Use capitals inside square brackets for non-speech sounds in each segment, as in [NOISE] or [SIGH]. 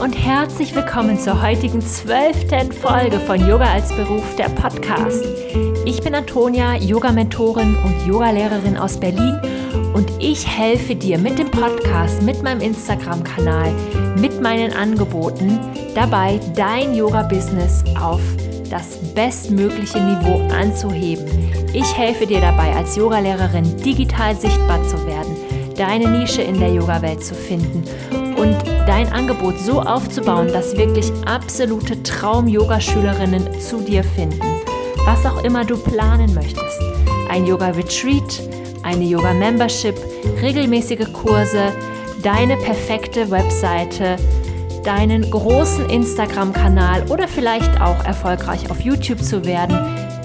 und herzlich willkommen zur heutigen zwölften Folge von Yoga als Beruf, der Podcast. Ich bin Antonia, Yoga-Mentorin und Yogalehrerin aus Berlin und ich helfe dir mit dem Podcast, mit meinem Instagram-Kanal, mit meinen Angeboten dabei, dein Yoga-Business auf das bestmögliche Niveau anzuheben. Ich helfe dir dabei, als Yogalehrerin digital sichtbar zu werden, deine Nische in der Yoga-Welt zu finden und dein Angebot so aufzubauen, dass wirklich absolute Traum-Yoga-Schülerinnen zu dir finden. Was auch immer du planen möchtest. Ein Yoga-Retreat, eine Yoga-Membership, regelmäßige Kurse, deine perfekte Webseite, deinen großen Instagram-Kanal oder vielleicht auch erfolgreich auf YouTube zu werden.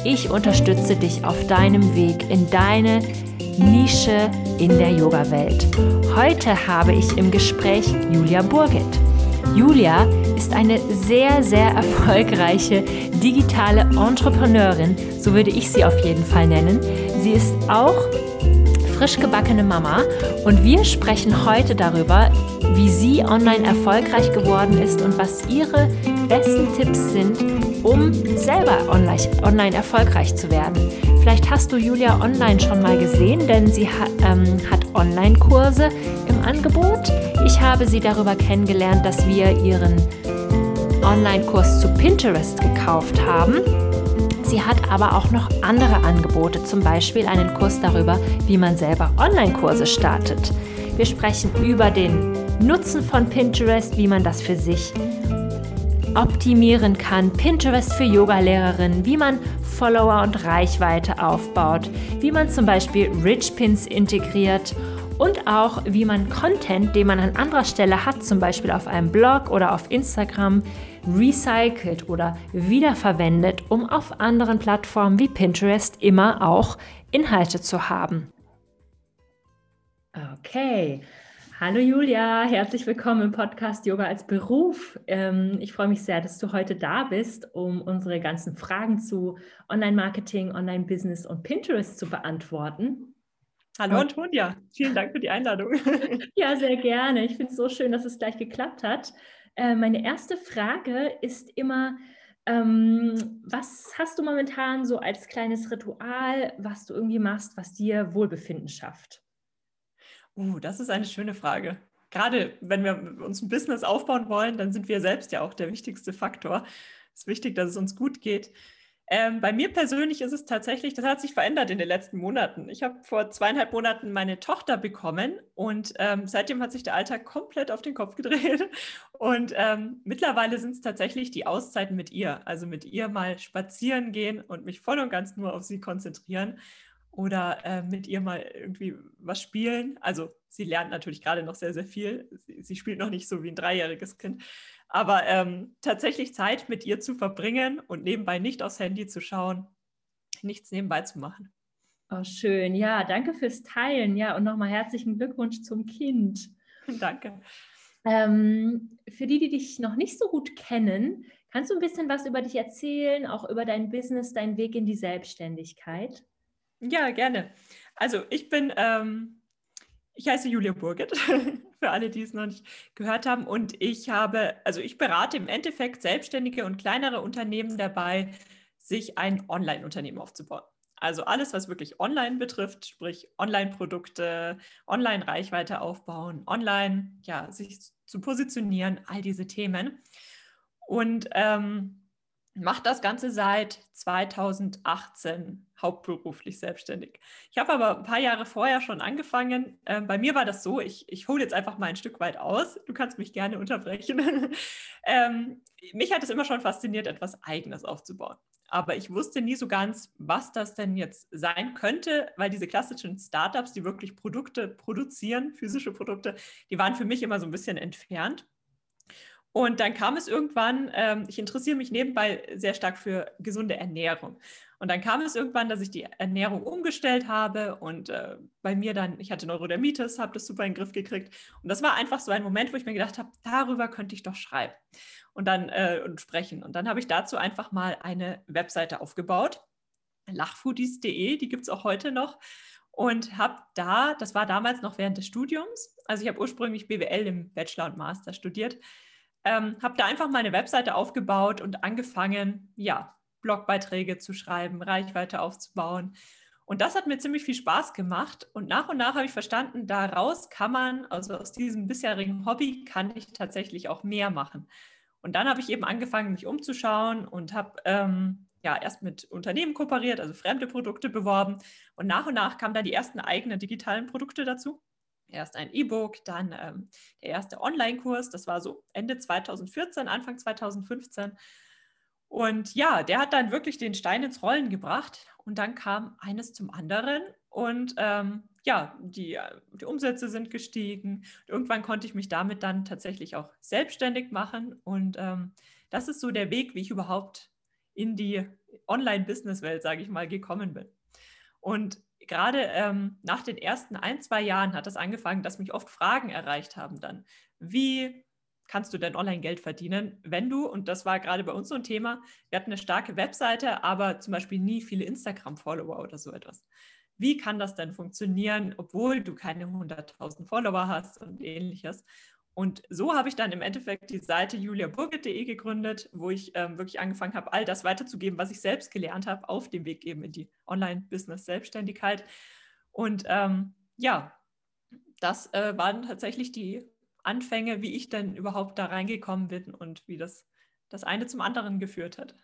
Ich unterstütze dich auf deinem Weg in deine Nische in der Yoga-Welt. Heute habe ich im Gespräch Julia Burget. Julia ist eine sehr, sehr erfolgreiche digitale Entrepreneurin, so würde ich sie auf jeden Fall nennen. Sie ist auch frisch gebackene Mama und wir sprechen heute darüber, wie sie online erfolgreich geworden ist und was ihre besten Tipps sind, um selber online, erfolgreich zu werden. Vielleicht hast du Julia online schon mal gesehen, denn sie hat, ähm, hat Online-Kurse im Angebot. Ich habe sie darüber kennengelernt, dass wir ihren Online-Kurs zu Pinterest gekauft haben. Sie hat aber auch noch andere Angebote, zum Beispiel einen Kurs darüber, wie man selber Online-Kurse startet. Wir sprechen über den Nutzen von Pinterest, wie man das für sich optimieren kann, Pinterest für Yogalehrerinnen, wie man Follower und Reichweite aufbaut, wie man zum Beispiel Rich Pins integriert und auch wie man Content, den man an anderer Stelle hat, zum Beispiel auf einem Blog oder auf Instagram, recycelt oder wiederverwendet, um auf anderen Plattformen wie Pinterest immer auch Inhalte zu haben. Okay, Hallo Julia, herzlich willkommen im Podcast Yoga als Beruf. Ähm, ich freue mich sehr, dass du heute da bist, um unsere ganzen Fragen zu Online-Marketing, Online-Business und Pinterest zu beantworten. Hallo Antonia, vielen Dank für die Einladung. [LAUGHS] ja, sehr gerne. Ich finde es so schön, dass es gleich geklappt hat. Äh, meine erste Frage ist immer, ähm, was hast du momentan so als kleines Ritual, was du irgendwie machst, was dir Wohlbefinden schafft? Uh, das ist eine schöne Frage. Gerade wenn wir uns ein Business aufbauen wollen, dann sind wir selbst ja auch der wichtigste Faktor. Es ist wichtig, dass es uns gut geht. Ähm, bei mir persönlich ist es tatsächlich, das hat sich verändert in den letzten Monaten. Ich habe vor zweieinhalb Monaten meine Tochter bekommen und ähm, seitdem hat sich der Alltag komplett auf den Kopf gedreht. [LAUGHS] Und ähm, mittlerweile sind es tatsächlich die Auszeiten mit ihr. Also mit ihr mal spazieren gehen und mich voll und ganz nur auf sie konzentrieren oder äh, mit ihr mal irgendwie was spielen. Also sie lernt natürlich gerade noch sehr, sehr viel. Sie, sie spielt noch nicht so wie ein dreijähriges Kind. Aber ähm, tatsächlich Zeit mit ihr zu verbringen und nebenbei nicht aufs Handy zu schauen, nichts nebenbei zu machen. Oh, schön. Ja, danke fürs Teilen. Ja, und nochmal herzlichen Glückwunsch zum Kind. [LAUGHS] Danke. Ähm, für die, die dich noch nicht so gut kennen, kannst du ein bisschen was über dich erzählen, auch über dein Business, deinen Weg in die Selbstständigkeit? Ja, gerne. Also ich bin, ähm, ich heiße Julia Burget, [LAUGHS] für alle, die es noch nicht gehört haben. Und ich habe, also ich berate im Endeffekt selbstständige und kleinere Unternehmen dabei, sich ein Online-Unternehmen aufzubauen. Also alles, was wirklich online betrifft, sprich Online-Produkte, Online-Reichweite aufbauen, online, ja, sich zu positionieren, all diese Themen. Und ähm, mache das Ganze seit 2018 hauptberuflich selbstständig. Ich habe aber ein paar Jahre vorher schon angefangen. Ähm, bei mir war das so, ich, ich hole jetzt einfach mal ein Stück weit aus. Du kannst mich gerne unterbrechen. [LAUGHS] ähm, mich hat es immer schon fasziniert, etwas Eigenes aufzubauen. Aber ich wusste nie so ganz, was das denn jetzt sein könnte, weil diese klassischen Startups, die wirklich Produkte produzieren, physische Produkte, die waren für mich immer so ein bisschen entfernt. Und dann kam es irgendwann, ähm, ich interessiere mich nebenbei sehr stark für gesunde Ernährung. Und dann kam es irgendwann, dass ich die Ernährung umgestellt habe und äh, bei mir dann, ich hatte Neurodermitis, habe das super in den Griff gekriegt. Und das war einfach so ein Moment, wo ich mir gedacht habe, darüber könnte ich doch schreiben und dann äh, und sprechen. Und dann habe ich dazu einfach mal eine Webseite aufgebaut, lachfoodies.de, die gibt es auch heute noch. Und habe da, das war damals noch während des Studiums, also ich habe ursprünglich BWL im Bachelor und Master studiert, Ähm, habe da einfach meine Webseite aufgebaut und angefangen, ja, Blogbeiträge zu schreiben, Reichweite aufzubauen. Und das hat mir ziemlich viel Spaß gemacht. Und nach und nach habe ich verstanden, daraus kann man, also aus diesem bisherigen Hobby, kann ich tatsächlich auch mehr machen. Und dann habe ich eben angefangen, mich umzuschauen und habe ähm, ja erst mit Unternehmen kooperiert, also fremde Produkte beworben. Und nach und nach kamen dann die ersten eigenen digitalen Produkte dazu. Erst ein E-Book, dann ähm, der erste Online-Kurs, das war so Ende 2014, Anfang 2015. Und ja, der hat dann wirklich den Stein ins Rollen gebracht. Und dann kam eines zum anderen. Und ähm, ja, die, die Umsätze sind gestiegen. Irgendwann konnte ich mich damit dann tatsächlich auch selbstständig machen. Und ähm, das ist so der Weg, wie ich überhaupt in die Online-Business-Welt, sage ich mal, gekommen bin. Und gerade ähm, nach den ersten ein, zwei Jahren hat das angefangen, dass mich oft Fragen erreicht haben dann. Wie kannst du denn Online-Geld verdienen, wenn du, und das war gerade bei uns so ein Thema, wir hatten eine starke Webseite, aber zum Beispiel nie viele Instagram-Follower oder so etwas. Wie kann das denn funktionieren, obwohl du keine 100.000 Follower hast und ähnliches? Und so habe ich dann im Endeffekt die Seite juliaburgit.de gegründet, wo ich ähm, wirklich angefangen habe, all das weiterzugeben, was ich selbst gelernt habe, auf dem Weg eben in die Online-Business-Selbstständigkeit. Und ähm, ja, das äh, waren tatsächlich die Anfänge, wie ich denn überhaupt da reingekommen bin und wie das das eine zum anderen geführt hat.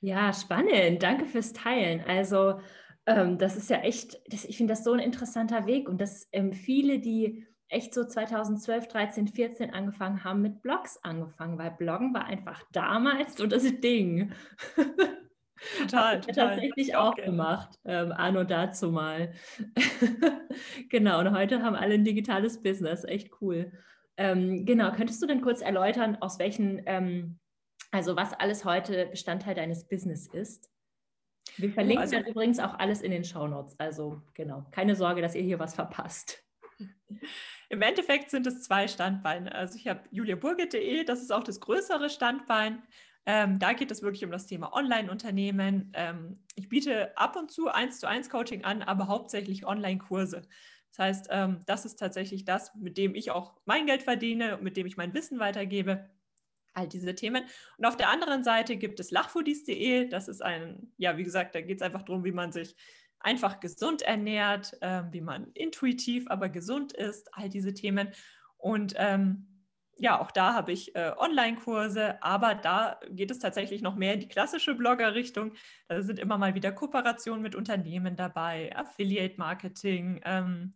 Ja, spannend. Danke fürs Teilen. Also ähm, das ist ja echt, das, ich finde das so ein interessanter Weg und dass ähm, viele, die echt so 2012, 13, 14 angefangen haben, mit Blogs angefangen, weil Bloggen war einfach damals so das Ding. [LAUGHS] Total, total. tatsächlich auch, auch gemacht, ähm, an und dazu mal. [LAUGHS] genau, und heute haben alle ein digitales Business, echt cool. Ähm, genau, könntest du denn kurz erläutern, aus welchen, ähm, also was alles heute Bestandteil deines Business ist? Wir verlinken also, dann übrigens auch alles in den Shownotes, also genau, keine Sorge, dass ihr hier was verpasst. [LAUGHS] Im Endeffekt sind es zwei Standbeine. Also ich habe juliaburgit.de, das ist auch das größere Standbein. Ähm, da geht es wirklich um das Thema Online-Unternehmen. Ähm, ich biete ab und zu eins zu eins Coaching an, aber hauptsächlich Online-Kurse. Das heißt, ähm, das ist tatsächlich das, mit dem ich auch mein Geld verdiene, mit dem ich mein Wissen weitergebe. All diese Themen. Und auf der anderen Seite gibt es lachfoodies.de. Das ist ein, ja, wie gesagt, da geht es einfach darum, wie man sich einfach gesund ernährt, äh, wie man intuitiv, aber gesund ist, all diese Themen. Und ähm, ja, auch da habe ich äh, Online-Kurse, aber da geht es tatsächlich noch mehr in die klassische Blogger-Richtung. Da sind immer mal wieder Kooperationen mit Unternehmen dabei, Affiliate-Marketing. Ähm,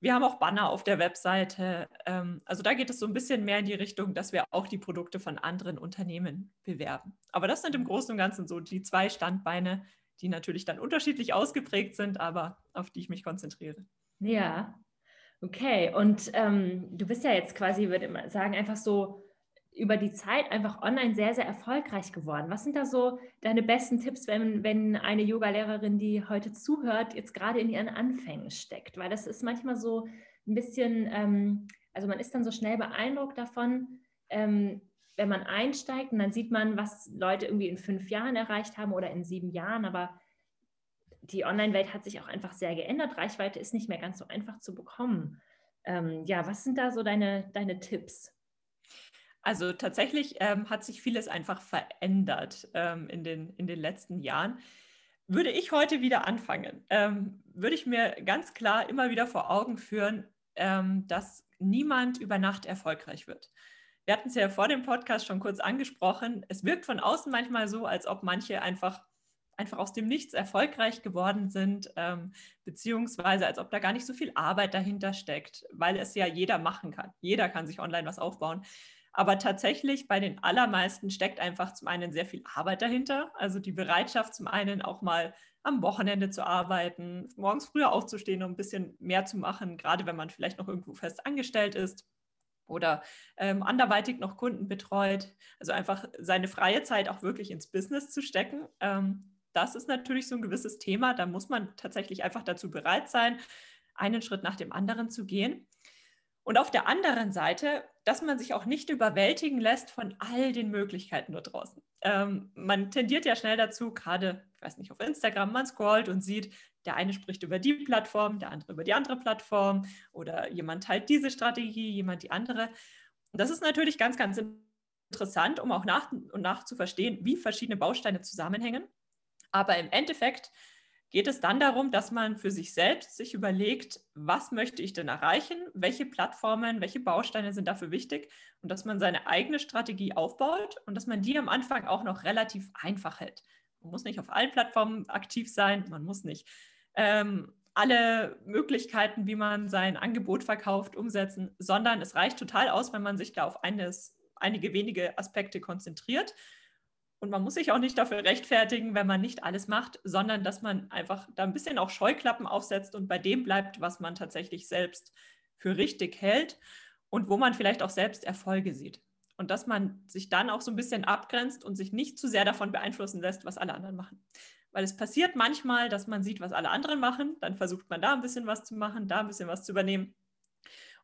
wir haben auch Banner auf der Webseite. Ähm, also da geht es so ein bisschen mehr in die Richtung, dass wir auch die Produkte von anderen Unternehmen bewerben. Aber das sind im Großen und Ganzen so die zwei Standbeine, die natürlich dann unterschiedlich ausgeprägt sind, aber auf die ich mich konzentriere. Ja, Okay, und ähm, du bist ja jetzt quasi, würde ich sagen, einfach so über die Zeit einfach online sehr, sehr erfolgreich geworden. Was sind da so deine besten Tipps, wenn, wenn eine Yoga-Lehrerin, die heute zuhört, jetzt gerade in ihren Anfängen steckt? Weil das ist manchmal so ein bisschen, ähm, also man ist dann so schnell beeindruckt davon, ähm, wenn man einsteigt und dann sieht man, was Leute irgendwie in fünf Jahren erreicht haben oder in sieben Jahren, aber die Online-Welt hat sich auch einfach sehr geändert. Reichweite ist nicht mehr ganz so einfach zu bekommen. Ähm, ja, was sind da so deine, deine Tipps? Also tatsächlich ähm, hat sich vieles einfach verändert ähm, in, den, in den letzten Jahren. Würde ich heute wieder anfangen, ähm, würde ich mir ganz klar immer wieder vor Augen führen, ähm, dass niemand über Nacht erfolgreich wird. Wir hatten es ja vor dem Podcast schon kurz angesprochen. Es wirkt von außen manchmal so, als ob manche einfach einfach aus dem Nichts erfolgreich geworden sind, ähm, beziehungsweise als ob da gar nicht so viel Arbeit dahinter steckt, weil es ja jeder machen kann. Jeder kann sich online was aufbauen. Aber tatsächlich bei den allermeisten steckt einfach zum einen sehr viel Arbeit dahinter, also die Bereitschaft zum einen auch mal am Wochenende zu arbeiten, morgens früher aufzustehen, um ein bisschen mehr zu machen, gerade wenn man vielleicht noch irgendwo fest angestellt ist oder ähm, anderweitig noch Kunden betreut. Also einfach seine freie Zeit auch wirklich ins Business zu stecken. Ähm, das ist natürlich so ein gewisses Thema. Da muss man tatsächlich einfach dazu bereit sein, einen Schritt nach dem anderen zu gehen. Und auf der anderen Seite, dass man sich auch nicht überwältigen lässt von all den Möglichkeiten dort draußen. Ähm, man tendiert ja schnell dazu, gerade, ich weiß nicht, auf Instagram, man scrollt und sieht, der eine spricht über die Plattform, der andere über die andere Plattform oder jemand teilt diese Strategie, jemand die andere. Das ist natürlich ganz, ganz interessant, um auch nach und nach zu verstehen, wie verschiedene Bausteine zusammenhängen. Aber im Endeffekt geht es dann darum, dass man für sich selbst sich überlegt, was möchte ich denn erreichen, welche Plattformen, welche Bausteine sind dafür wichtig? Und dass man seine eigene Strategie aufbaut und dass man die am Anfang auch noch relativ einfach hält. Man muss nicht auf allen Plattformen aktiv sein, man muss nicht ähm, alle Möglichkeiten, wie man sein Angebot verkauft, umsetzen, sondern es reicht total aus, wenn man sich da auf eines, einige wenige Aspekte konzentriert und man muss sich auch nicht dafür rechtfertigen, wenn man nicht alles macht, sondern dass man einfach da ein bisschen auch Scheuklappen aufsetzt und bei dem bleibt, was man tatsächlich selbst für richtig hält und wo man vielleicht auch selbst Erfolge sieht. Und dass man sich dann auch so ein bisschen abgrenzt und sich nicht zu sehr davon beeinflussen lässt, was alle anderen machen. Weil es passiert manchmal, dass man sieht, was alle anderen machen, dann versucht man da ein bisschen was zu machen, da ein bisschen was zu übernehmen.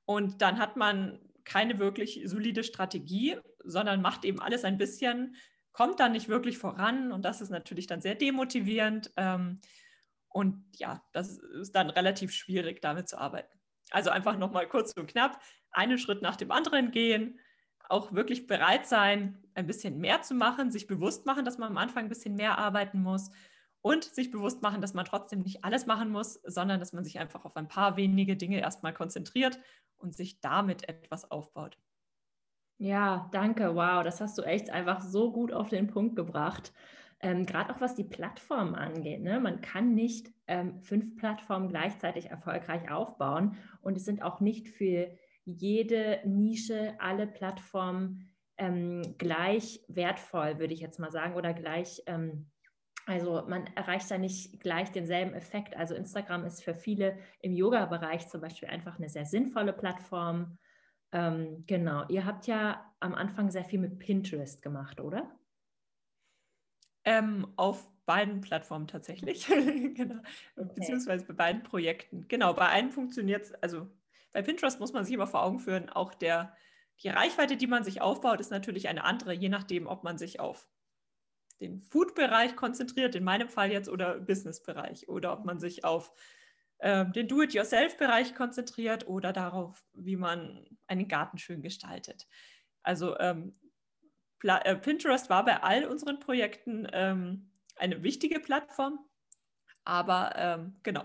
Und dann hat man keine wirklich solide Strategie, sondern macht eben alles ein bisschen kommt dann nicht wirklich voran und das ist natürlich dann sehr demotivierend. Ähm, und ja, das ist dann relativ schwierig, damit zu arbeiten. Also einfach nochmal kurz und knapp, einen Schritt nach dem anderen gehen, auch wirklich bereit sein, ein bisschen mehr zu machen, sich bewusst machen, dass man am Anfang ein bisschen mehr arbeiten muss und sich bewusst machen, dass man trotzdem nicht alles machen muss, sondern dass man sich einfach auf ein paar wenige Dinge erstmal konzentriert und sich damit etwas aufbaut. Ja, danke. Wow, das hast du echt einfach so gut auf den Punkt gebracht. Ähm, Gerade auch was die Plattformen angeht. Ne? Man kann nicht ähm, fünf Plattformen gleichzeitig erfolgreich aufbauen und es sind auch nicht für jede Nische alle Plattformen ähm, gleich wertvoll, würde ich jetzt mal sagen, oder gleich. Ähm, also man erreicht da nicht gleich denselben Effekt. Also Instagram ist für viele im Yoga-Bereich zum Beispiel einfach eine sehr sinnvolle Plattform. Ähm, genau, ihr habt ja am Anfang sehr viel mit Pinterest gemacht, oder? Ähm, auf beiden Plattformen tatsächlich, [LAUGHS] genau. Okay. beziehungsweise bei beiden Projekten. Genau, bei einem funktioniert es, also bei Pinterest muss man sich immer vor Augen führen, auch der, die Reichweite, die man sich aufbaut, ist natürlich eine andere, je nachdem, ob man sich auf den Food-Bereich konzentriert, in meinem Fall jetzt, oder Business-Bereich, oder ob man sich auf ähm, den Do-it-yourself-Bereich konzentriert oder darauf, wie man einen Garten schön gestaltet. Also ähm, äh, Pinterest war bei all unseren Projekten ähm, eine wichtige Plattform, aber ähm, genau,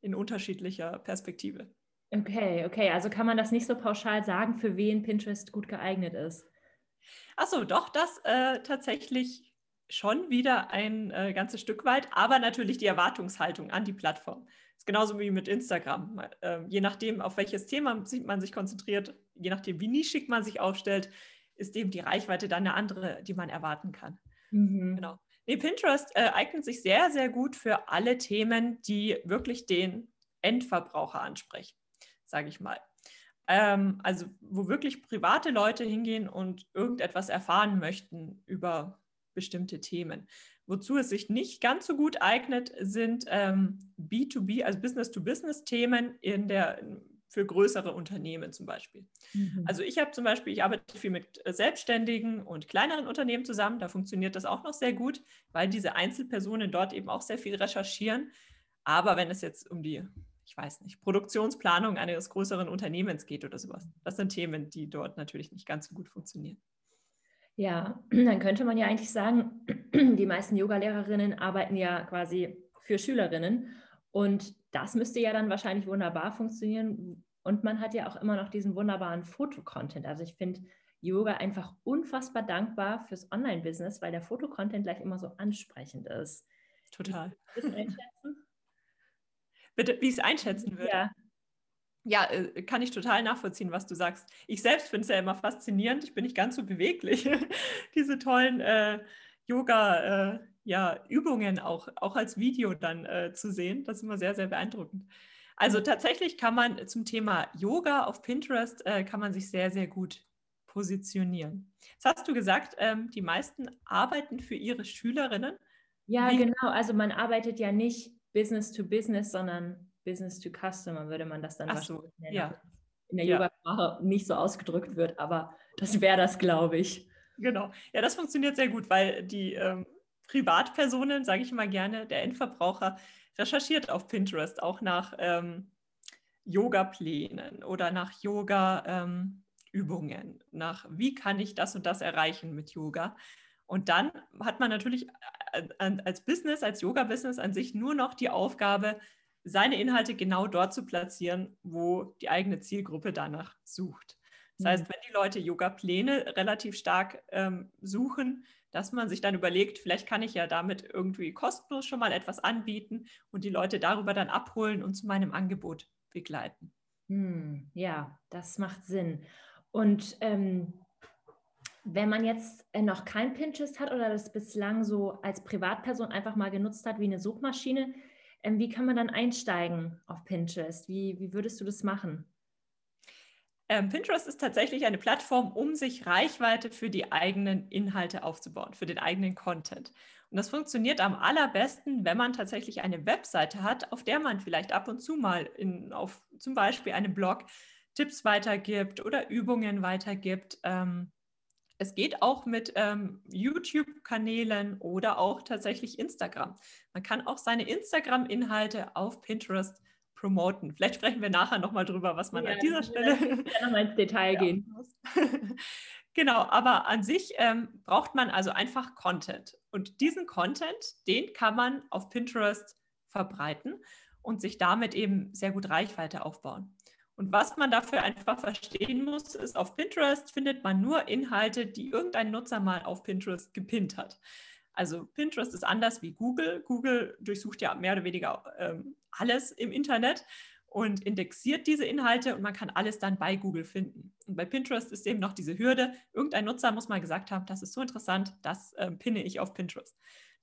in unterschiedlicher Perspektive. Okay, okay, also kann man das nicht so pauschal sagen, für wen Pinterest gut geeignet ist? Achso, doch, das äh, tatsächlich schon wieder ein äh, ganzes Stück weit, aber natürlich die Erwartungshaltung an die Plattform. Das ist genauso wie mit Instagram. Äh, je nachdem, auf welches Thema man sich konzentriert, je nachdem, wie nischig man sich aufstellt, ist eben die Reichweite dann eine andere, die man erwarten kann. Mhm. Genau. Nee, Pinterest äh, eignet sich sehr, sehr gut für alle Themen, die wirklich den Endverbraucher ansprechen, sage ich mal. Ähm, also wo wirklich private Leute hingehen und irgendetwas erfahren möchten über bestimmte Themen. Wozu es sich nicht ganz so gut eignet, sind ähm, B2B, also Business-to-Business-Themen in der, für größere Unternehmen zum Beispiel. Mhm. Also ich habe zum Beispiel, ich arbeite viel mit selbstständigen und kleineren Unternehmen zusammen, da funktioniert das auch noch sehr gut, weil diese Einzelpersonen dort eben auch sehr viel recherchieren. Aber wenn es jetzt um die, ich weiß nicht, Produktionsplanung eines größeren Unternehmens geht oder sowas, das sind Themen, die dort natürlich nicht ganz so gut funktionieren. Ja, [CLEARS THROAT] dann könnte man ja eigentlich sagen, [CLEARS THROAT] die meisten Yoga-Lehrerinnen arbeiten ja quasi für Schülerinnen und das müsste ja dann wahrscheinlich wunderbar funktionieren. Und man hat ja auch immer noch diesen wunderbaren Fotocontent. Also ich finde Yoga einfach unfassbar dankbar fürs Online-Business, weil der Fotocontent gleich immer so ansprechend ist. Total. [LAUGHS] Bitte, wie ich es einschätzen würde. Ja, ja, äh, kann ich total nachvollziehen, was du sagst. Ich selbst finde es ja immer faszinierend. Ich bin nicht ganz so beweglich. [LAUGHS] Diese tollen äh, Yoga-Übungen äh, ja, auch, auch als Video dann äh, zu sehen. Das ist immer sehr, sehr beeindruckend. Also tatsächlich kann man zum Thema Yoga auf Pinterest, äh, kann man sich sehr, sehr gut positionieren. Jetzt hast du gesagt, ähm, die meisten arbeiten für ihre Schülerinnen. Ja, Wie genau. Also man arbeitet ja nicht Business to Business, sondern Business to Customer würde man das dann Ach so, nennen. Ja. In der ja. Yoga-Sprache nicht so ausgedrückt wird, aber das wäre das, glaube ich. Genau. Ja, das funktioniert sehr gut, weil die ähm, Privatpersonen, sage ich immer gerne, der Endverbraucher recherchiert auf Pinterest auch nach ähm, Yoga-Plänen oder nach Yoga- ähm, nach wie kann ich das und das erreichen mit Yoga. Und dann hat man natürlich äh, als Business, als Yoga-Business an sich nur noch die Aufgabe, seine Inhalte genau dort zu platzieren, wo die eigene Zielgruppe danach sucht. Das heißt, mhm. wenn die Leute Yoga-Pläne relativ stark ähm, suchen, dass man sich dann überlegt, vielleicht kann ich ja damit irgendwie kostenlos schon mal etwas anbieten und die Leute darüber dann abholen und zu meinem Angebot begleiten. Hm, ja, das macht Sinn. Und ähm, wenn man jetzt äh, noch kein Pinterest hat oder das bislang so als Privatperson einfach mal genutzt hat wie eine Suchmaschine, ähm, wie kann man dann einsteigen auf Pinterest? Wie, wie würdest du das machen? Ähm, Pinterest ist tatsächlich eine Plattform, um sich Reichweite für die eigenen Inhalte aufzubauen, für den eigenen Content. Und das funktioniert am allerbesten, wenn man tatsächlich eine Webseite hat, auf der man vielleicht ab und zu mal in, auf zum Beispiel einem Blog Tipps weitergibt oder Übungen weitergibt. Ähm, es geht auch mit ähm, YouTube-Kanälen oder auch tatsächlich Instagram. Man kann auch seine Instagram-Inhalte auf Pinterest promoten. Vielleicht sprechen wir nachher nochmal drüber, was man ja, an dieser Stelle nochmal ins Detail [LAUGHS] gehen muss. [LAUGHS] genau, aber an sich ähm, braucht man also einfach Content. Und diesen Content, den kann man auf Pinterest verbreiten und sich damit eben sehr gut Reichweite aufbauen. Und was man dafür einfach verstehen muss, ist, auf Pinterest findet man nur Inhalte, die irgendein Nutzer mal auf Pinterest gepinnt hat. Also Pinterest ist anders wie Google. Google durchsucht ja mehr oder weniger ähm, alles im Internet und indexiert diese Inhalte und man kann alles dann bei Google finden. Und bei Pinterest ist eben noch diese Hürde, irgendein Nutzer muss mal gesagt haben, das ist so interessant, das ähm, pinne ich auf Pinterest.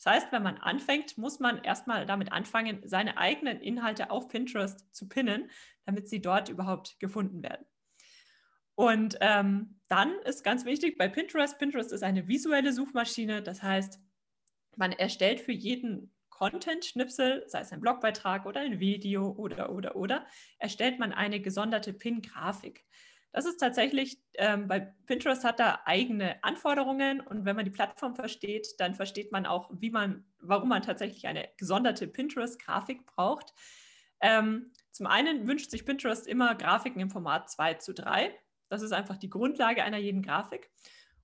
Das heißt, wenn man anfängt, muss man erstmal damit anfangen, seine eigenen Inhalte auf Pinterest zu pinnen, damit sie dort überhaupt gefunden werden. Und ähm, dann ist ganz wichtig bei Pinterest, Pinterest ist eine visuelle Suchmaschine, das heißt, man erstellt für jeden Content-Schnipsel, sei es ein Blogbeitrag oder ein Video oder, oder, oder, erstellt man eine gesonderte Pin-Grafik. Das ist tatsächlich, ähm, bei Pinterest hat da eigene Anforderungen und wenn man die Plattform versteht, dann versteht man auch, wie man, warum man tatsächlich eine gesonderte Pinterest-Grafik braucht. Ähm, zum einen wünscht sich Pinterest immer Grafiken im Format 2 zu 3. Das ist einfach die Grundlage einer jeden Grafik.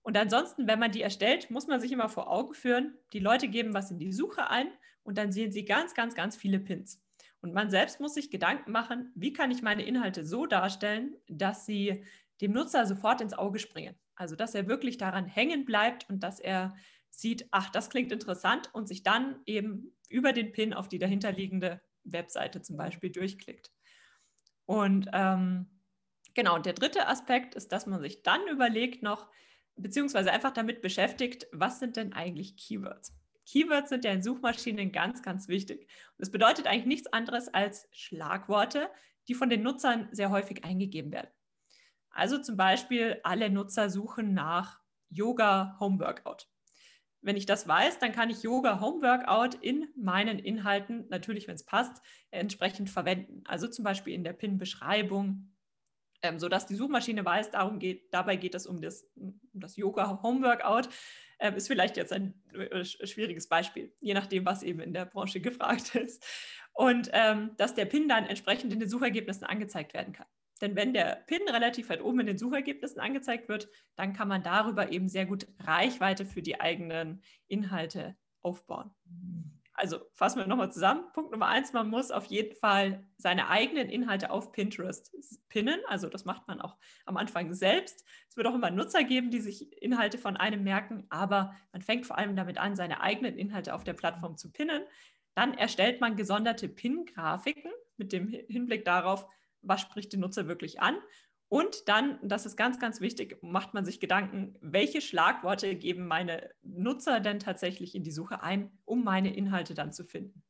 Und ansonsten, wenn man die erstellt, muss man sich immer vor Augen führen, die Leute geben was in die Suche ein und dann sehen sie ganz, ganz, ganz viele Pins. Und man selbst muss sich Gedanken machen, wie kann ich meine Inhalte so darstellen, dass sie dem Nutzer sofort ins Auge springen. Also dass er wirklich daran hängen bleibt und dass er sieht, ach, das klingt interessant und sich dann eben über den Pin auf die dahinterliegende Webseite zum Beispiel durchklickt. Und ähm, genau, und der dritte Aspekt ist, dass man sich dann überlegt noch, beziehungsweise einfach damit beschäftigt, was sind denn eigentlich Keywords? Keywords sind ja in Suchmaschinen ganz, ganz wichtig. Und das bedeutet eigentlich nichts anderes als Schlagworte, die von den Nutzern sehr häufig eingegeben werden. Also zum Beispiel, alle Nutzer suchen nach Yoga Home Workout. Wenn ich das weiß, dann kann ich Yoga Home Workout in meinen Inhalten, natürlich wenn es passt, entsprechend verwenden. Also zum Beispiel in der PIN-Beschreibung, ähm, sodass die Suchmaschine weiß, darum geht, dabei geht es um das, um das Yoga Home Workout. Ähm, ist vielleicht jetzt ein äh, schwieriges Beispiel, je nachdem, was eben in der Branche gefragt ist. Und ähm, dass der PIN dann entsprechend in den Suchergebnissen angezeigt werden kann. Denn wenn der PIN relativ weit oben in den Suchergebnissen angezeigt wird, dann kann man darüber eben sehr gut Reichweite für die eigenen Inhalte aufbauen. Mhm. Also fassen wir nochmal zusammen. Punkt Nummer eins, man muss auf jeden Fall seine eigenen Inhalte auf Pinterest pinnen. Also das macht man auch am Anfang selbst. Es wird auch immer Nutzer geben, die sich Inhalte von einem merken, aber man fängt vor allem damit an, seine eigenen Inhalte auf der Plattform zu pinnen. Dann erstellt man gesonderte Pin-Grafiken mit dem Hinblick darauf, was spricht den Nutzer wirklich an und dann, das ist ganz, ganz wichtig, macht man sich Gedanken, welche Schlagworte geben meine Nutzer denn tatsächlich in die Suche ein, um meine Inhalte dann zu finden.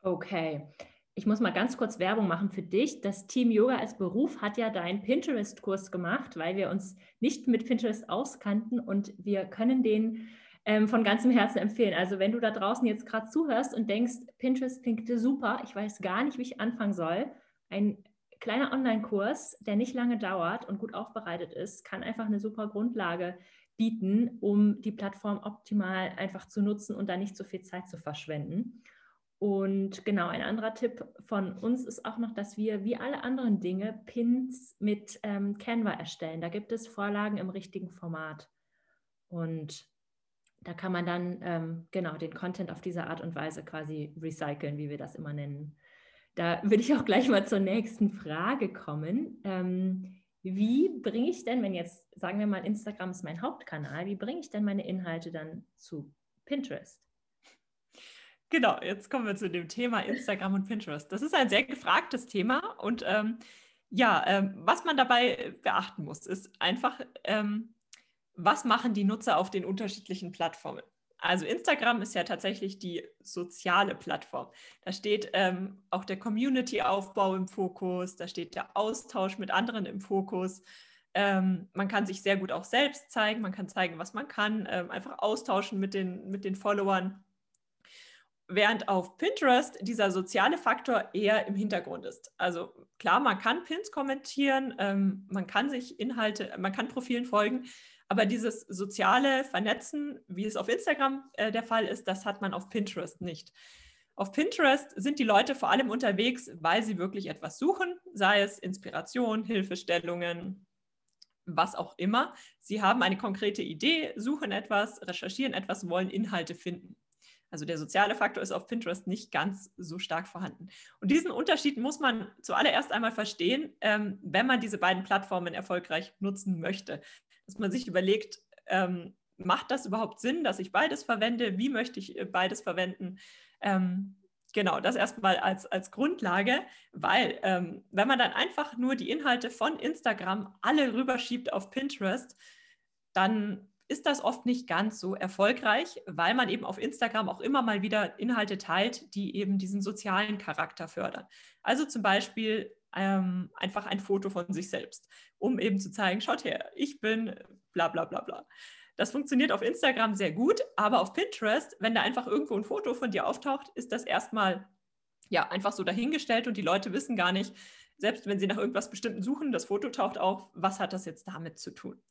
Okay. Ich muss mal ganz kurz Werbung machen für dich. Das Team Yoga als Beruf hat ja deinen Pinterest-Kurs gemacht, weil wir uns nicht mit Pinterest auskannten und wir können den ähm, von ganzem Herzen empfehlen. Also wenn du da draußen jetzt gerade zuhörst und denkst, Pinterest klingt super, ich weiß gar nicht, wie ich anfangen soll, ein kleiner Online-Kurs, der nicht lange dauert und gut aufbereitet ist, kann einfach eine super Grundlage bieten, um die Plattform optimal einfach zu nutzen und da nicht so viel Zeit zu verschwenden. Und genau, ein anderer Tipp von uns ist auch noch, dass wir wie alle anderen Dinge Pins mit ähm, Canva erstellen. Da gibt es Vorlagen im richtigen Format. Und da kann man dann ähm, genau den Content auf diese Art und Weise quasi recyceln, wie wir das immer nennen. Da würde ich auch gleich mal zur nächsten Frage kommen. Ähm, wie bringe ich denn, wenn jetzt, sagen wir mal, Instagram ist mein Hauptkanal, wie bringe ich denn meine Inhalte dann zu Pinterest? Genau, jetzt kommen wir zu dem Thema Instagram und Pinterest. Das ist ein sehr gefragtes Thema und ähm, ja, ähm, was man dabei beachten muss, ist einfach, ähm, was machen die Nutzer auf den unterschiedlichen Plattformen? Also Instagram ist ja tatsächlich die soziale Plattform. Da steht ähm, auch der Community-Aufbau im Fokus, da steht der Austausch mit anderen im Fokus. Ähm, man kann sich sehr gut auch selbst zeigen, man kann zeigen, was man kann, ähm, einfach austauschen mit den, mit den Followern. Während auf Pinterest dieser soziale Faktor eher im Hintergrund ist. Also klar, man kann Pins kommentieren, ähm, man kann sich Inhalte, man kann Profilen folgen, aber dieses soziale Vernetzen, wie es auf Instagram äh, der Fall ist, das hat man auf Pinterest nicht. Auf Pinterest sind die Leute vor allem unterwegs, weil sie wirklich etwas suchen, sei es Inspiration, Hilfestellungen, was auch immer. Sie haben eine konkrete Idee, suchen etwas, recherchieren etwas, wollen Inhalte finden. Also der soziale Faktor ist auf Pinterest nicht ganz so stark vorhanden. Und diesen Unterschied muss man zuallererst einmal verstehen, ähm, wenn man diese beiden Plattformen erfolgreich nutzen möchte dass man sich überlegt, ähm, macht das überhaupt Sinn, dass ich beides verwende? Wie möchte ich äh, beides verwenden? Ähm, genau, das erstmal als, als Grundlage, weil ähm, wenn man dann einfach nur die Inhalte von Instagram alle rüberschiebt auf Pinterest, dann ist das oft nicht ganz so erfolgreich, weil man eben auf Instagram auch immer mal wieder Inhalte teilt, die eben diesen sozialen Charakter fördern. Also zum Beispiel ähm, einfach ein Foto von sich selbst, um eben zu zeigen, schaut her, ich bin bla bla bla bla. Das funktioniert auf Instagram sehr gut, aber auf Pinterest, wenn da einfach irgendwo ein Foto von dir auftaucht, ist das erstmal ja einfach so dahingestellt und die Leute wissen gar nicht, selbst wenn sie nach irgendwas Bestimmten suchen, das Foto taucht auf, was hat das jetzt damit zu tun?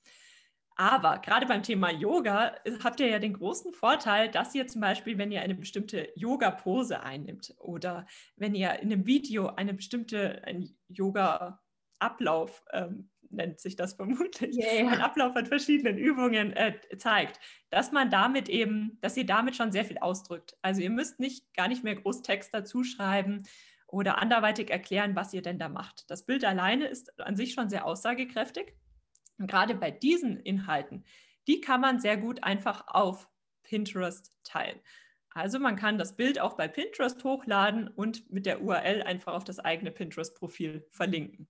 Aber gerade beim Thema Yoga äh, habt ihr ja den großen Vorteil, dass ihr zum Beispiel, wenn ihr eine bestimmte Yoga-Pose einnimmt oder wenn ihr in einem Video eine bestimmte Yoga-Ablauf, ähm, nennt sich das vermutlich, yeah. ein Ablauf an verschiedenen Übungen äh, zeigt, dass man damit eben, dass ihr damit schon sehr viel ausdrückt. Also ihr müsst nicht gar nicht mehr groß Text dazu schreiben oder anderweitig erklären, was ihr denn da macht. Das Bild alleine ist an sich schon sehr aussagekräftig. Und gerade bei diesen Inhalten, die kann man sehr gut einfach auf Pinterest teilen. Also man kann das Bild auch bei Pinterest hochladen und mit der URL einfach auf das eigene Pinterest-Profil verlinken.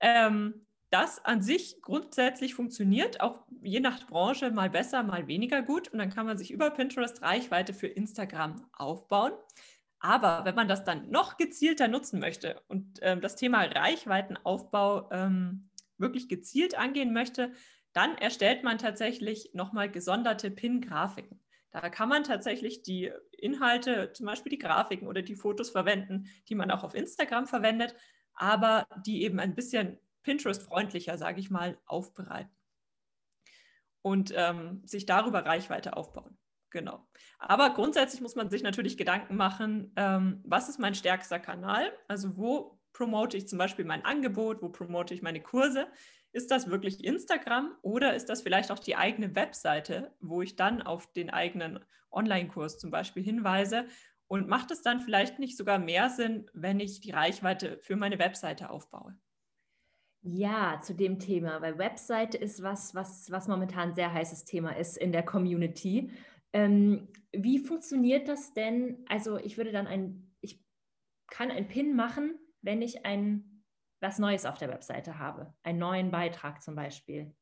Ähm, das an sich grundsätzlich funktioniert, auch je nach Branche mal besser, mal weniger gut. Und dann kann man sich über Pinterest Reichweite für Instagram aufbauen. Aber wenn man das dann noch gezielter nutzen möchte und ähm, das Thema Reichweitenaufbau ähm, wirklich gezielt angehen möchte, dann erstellt man tatsächlich nochmal gesonderte Pin-Grafiken. Da kann man tatsächlich die Inhalte, zum Beispiel die Grafiken oder die Fotos verwenden, die man auch auf Instagram verwendet, aber die eben ein bisschen Pinterest-freundlicher, sage ich mal, aufbereiten. Und ähm, sich darüber Reichweite aufbauen. Genau. Aber grundsätzlich muss man sich natürlich Gedanken machen, ähm, was ist mein stärkster Kanal? Also wo promote ich zum Beispiel mein Angebot, wo promote ich meine Kurse? Ist das wirklich Instagram oder ist das vielleicht auch die eigene Webseite, wo ich dann auf den eigenen Online-Kurs zum Beispiel hinweise? Und macht es dann vielleicht nicht sogar mehr Sinn, wenn ich die Reichweite für meine Webseite aufbaue? Ja, zu dem Thema, weil Webseite ist was, was, was momentan sehr heißes Thema ist in der Community. Ähm, wie funktioniert das denn? Also ich würde dann ein, ich kann ein Pin machen wenn ich ein was Neues auf der Webseite habe, einen neuen Beitrag zum Beispiel.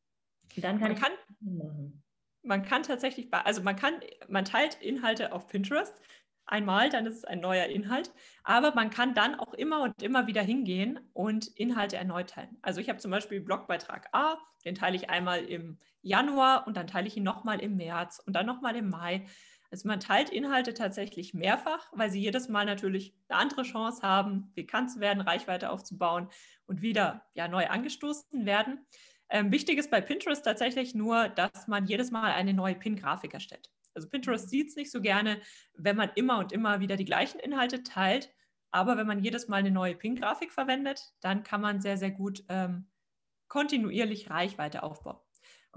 dann kann man kann, machen. Man kann tatsächlich, also man kann, man teilt Inhalte auf Pinterest einmal, dann ist es ein neuer Inhalt, aber man kann dann auch immer und immer wieder hingehen und Inhalte erneut teilen. Also ich habe zum Beispiel Blogbeitrag A, den teile ich einmal im Januar und dann teile ich ihn nochmal im März und dann nochmal im Mai. Also man teilt Inhalte tatsächlich mehrfach, weil sie jedes Mal natürlich eine andere Chance haben, bekannt zu werden, Reichweite aufzubauen und wieder ja, neu angestoßen werden. Ähm, wichtig ist bei Pinterest tatsächlich nur, dass man jedes Mal eine neue Pin-Grafik erstellt. Also Pinterest sieht es nicht so gerne, wenn man immer und immer wieder die gleichen Inhalte teilt. Aber wenn man jedes Mal eine neue Pin-Grafik verwendet, dann kann man sehr, sehr gut ähm, kontinuierlich Reichweite aufbauen.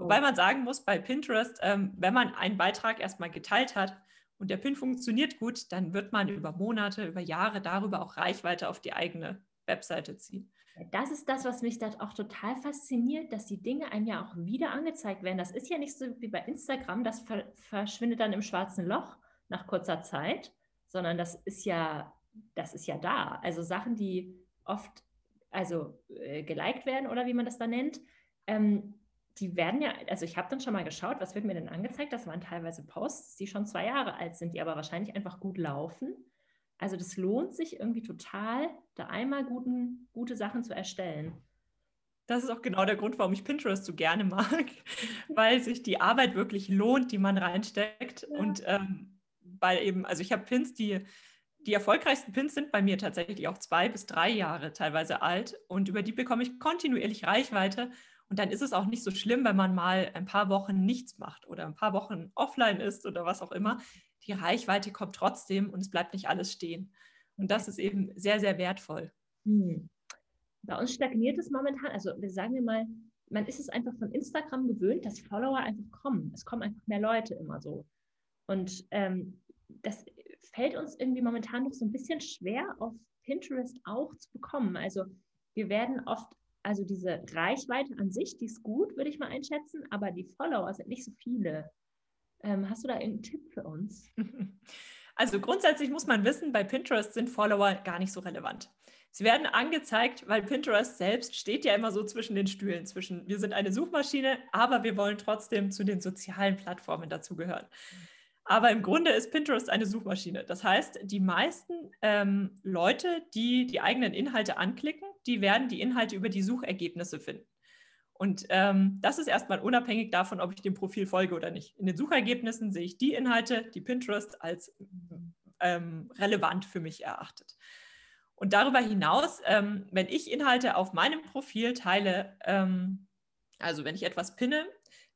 Wobei oh. man sagen muss, bei Pinterest, ähm, wenn man einen Beitrag erstmal geteilt hat und der Pin funktioniert gut, dann wird man über Monate, über Jahre darüber auch Reichweite auf die eigene Webseite ziehen. Das ist das, was mich da auch total fasziniert, dass die Dinge einem ja auch wieder angezeigt werden. Das ist ja nicht so wie bei Instagram, das ver verschwindet dann im schwarzen Loch nach kurzer Zeit, sondern das ist ja, das ist ja da. Also Sachen, die oft also äh, geliked werden oder wie man das da nennt, ähm, die werden ja, also ich habe dann schon mal geschaut, was wird mir denn angezeigt? Das waren teilweise Posts, die schon zwei Jahre alt sind, die aber wahrscheinlich einfach gut laufen. Also das lohnt sich irgendwie total, da einmal guten, gute Sachen zu erstellen. Das ist auch genau der Grund, warum ich Pinterest so gerne mag, [LAUGHS] weil sich die Arbeit wirklich lohnt, die man reinsteckt. Ja. Und ähm, weil eben, also ich habe Pins, die die erfolgreichsten Pins sind bei mir tatsächlich auch zwei bis drei Jahre teilweise alt und über die bekomme ich kontinuierlich Reichweite. Und dann ist es auch nicht so schlimm, wenn man mal ein paar Wochen nichts macht oder ein paar Wochen offline ist oder was auch immer die Reichweite kommt trotzdem und es bleibt nicht alles stehen. Und das ist eben sehr, sehr wertvoll. Hm. Bei uns stagniert es momentan, also wir sagen wir mal, man ist es einfach von Instagram gewöhnt, dass Follower einfach kommen. Es kommen einfach mehr Leute immer so. Und ähm, das fällt uns irgendwie momentan noch so ein bisschen schwer, auf Pinterest auch zu bekommen. Also wir werden oft, also diese Reichweite an sich, die ist gut, würde ich mal einschätzen, aber die Follower sind nicht so viele. Ähm, hast du da einen Tipp für uns? [LAUGHS] Also grundsätzlich muss man wissen, bei Pinterest sind Follower gar nicht so relevant. Sie werden angezeigt, weil Pinterest selbst steht ja immer so zwischen den Stühlen, zwischen wir sind eine Suchmaschine, aber wir wollen trotzdem zu den sozialen Plattformen dazugehören. Aber im Grunde ist Pinterest eine Suchmaschine. Das heißt, die meisten ähm, Leute, die die eigenen Inhalte anklicken, die werden die Inhalte über die Suchergebnisse finden. Und ähm, das ist erstmal unabhängig davon, ob ich dem Profil folge oder nicht. In den Suchergebnissen sehe ich die Inhalte, die Pinterest als ähm, relevant für mich erachtet. Und darüber hinaus, ähm, wenn ich Inhalte auf meinem Profil teile, ähm, also wenn ich etwas pinne,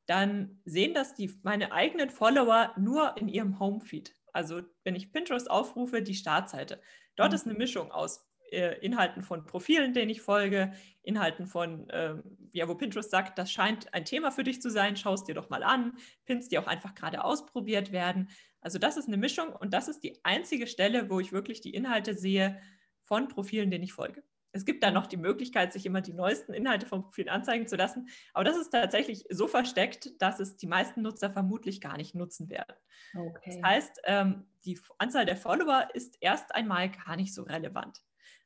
dann sehen das die, meine eigenen Follower nur in ihrem Homefeed. Also wenn ich Pinterest aufrufe, die Startseite. Dort mhm. ist eine Mischung aus äh, Inhalten von Profilen, denen ich folge, Inhalten von, äh, ja, wo Pinterest sagt, das scheint ein Thema für dich zu sein, schau es dir doch mal an, Pins, die auch einfach gerade ausprobiert werden. Also das ist eine Mischung und das ist die einzige Stelle, wo ich wirklich die Inhalte sehe von Profilen, denen ich folge. Es gibt da noch die Möglichkeit, sich immer die neuesten Inhalte von Profilen anzeigen zu lassen. Aber das ist tatsächlich so versteckt, dass es die meisten Nutzer vermutlich gar nicht nutzen werden. Okay. Das heißt, ähm, die Anzahl der Follower ist erst einmal gar nicht so relevant.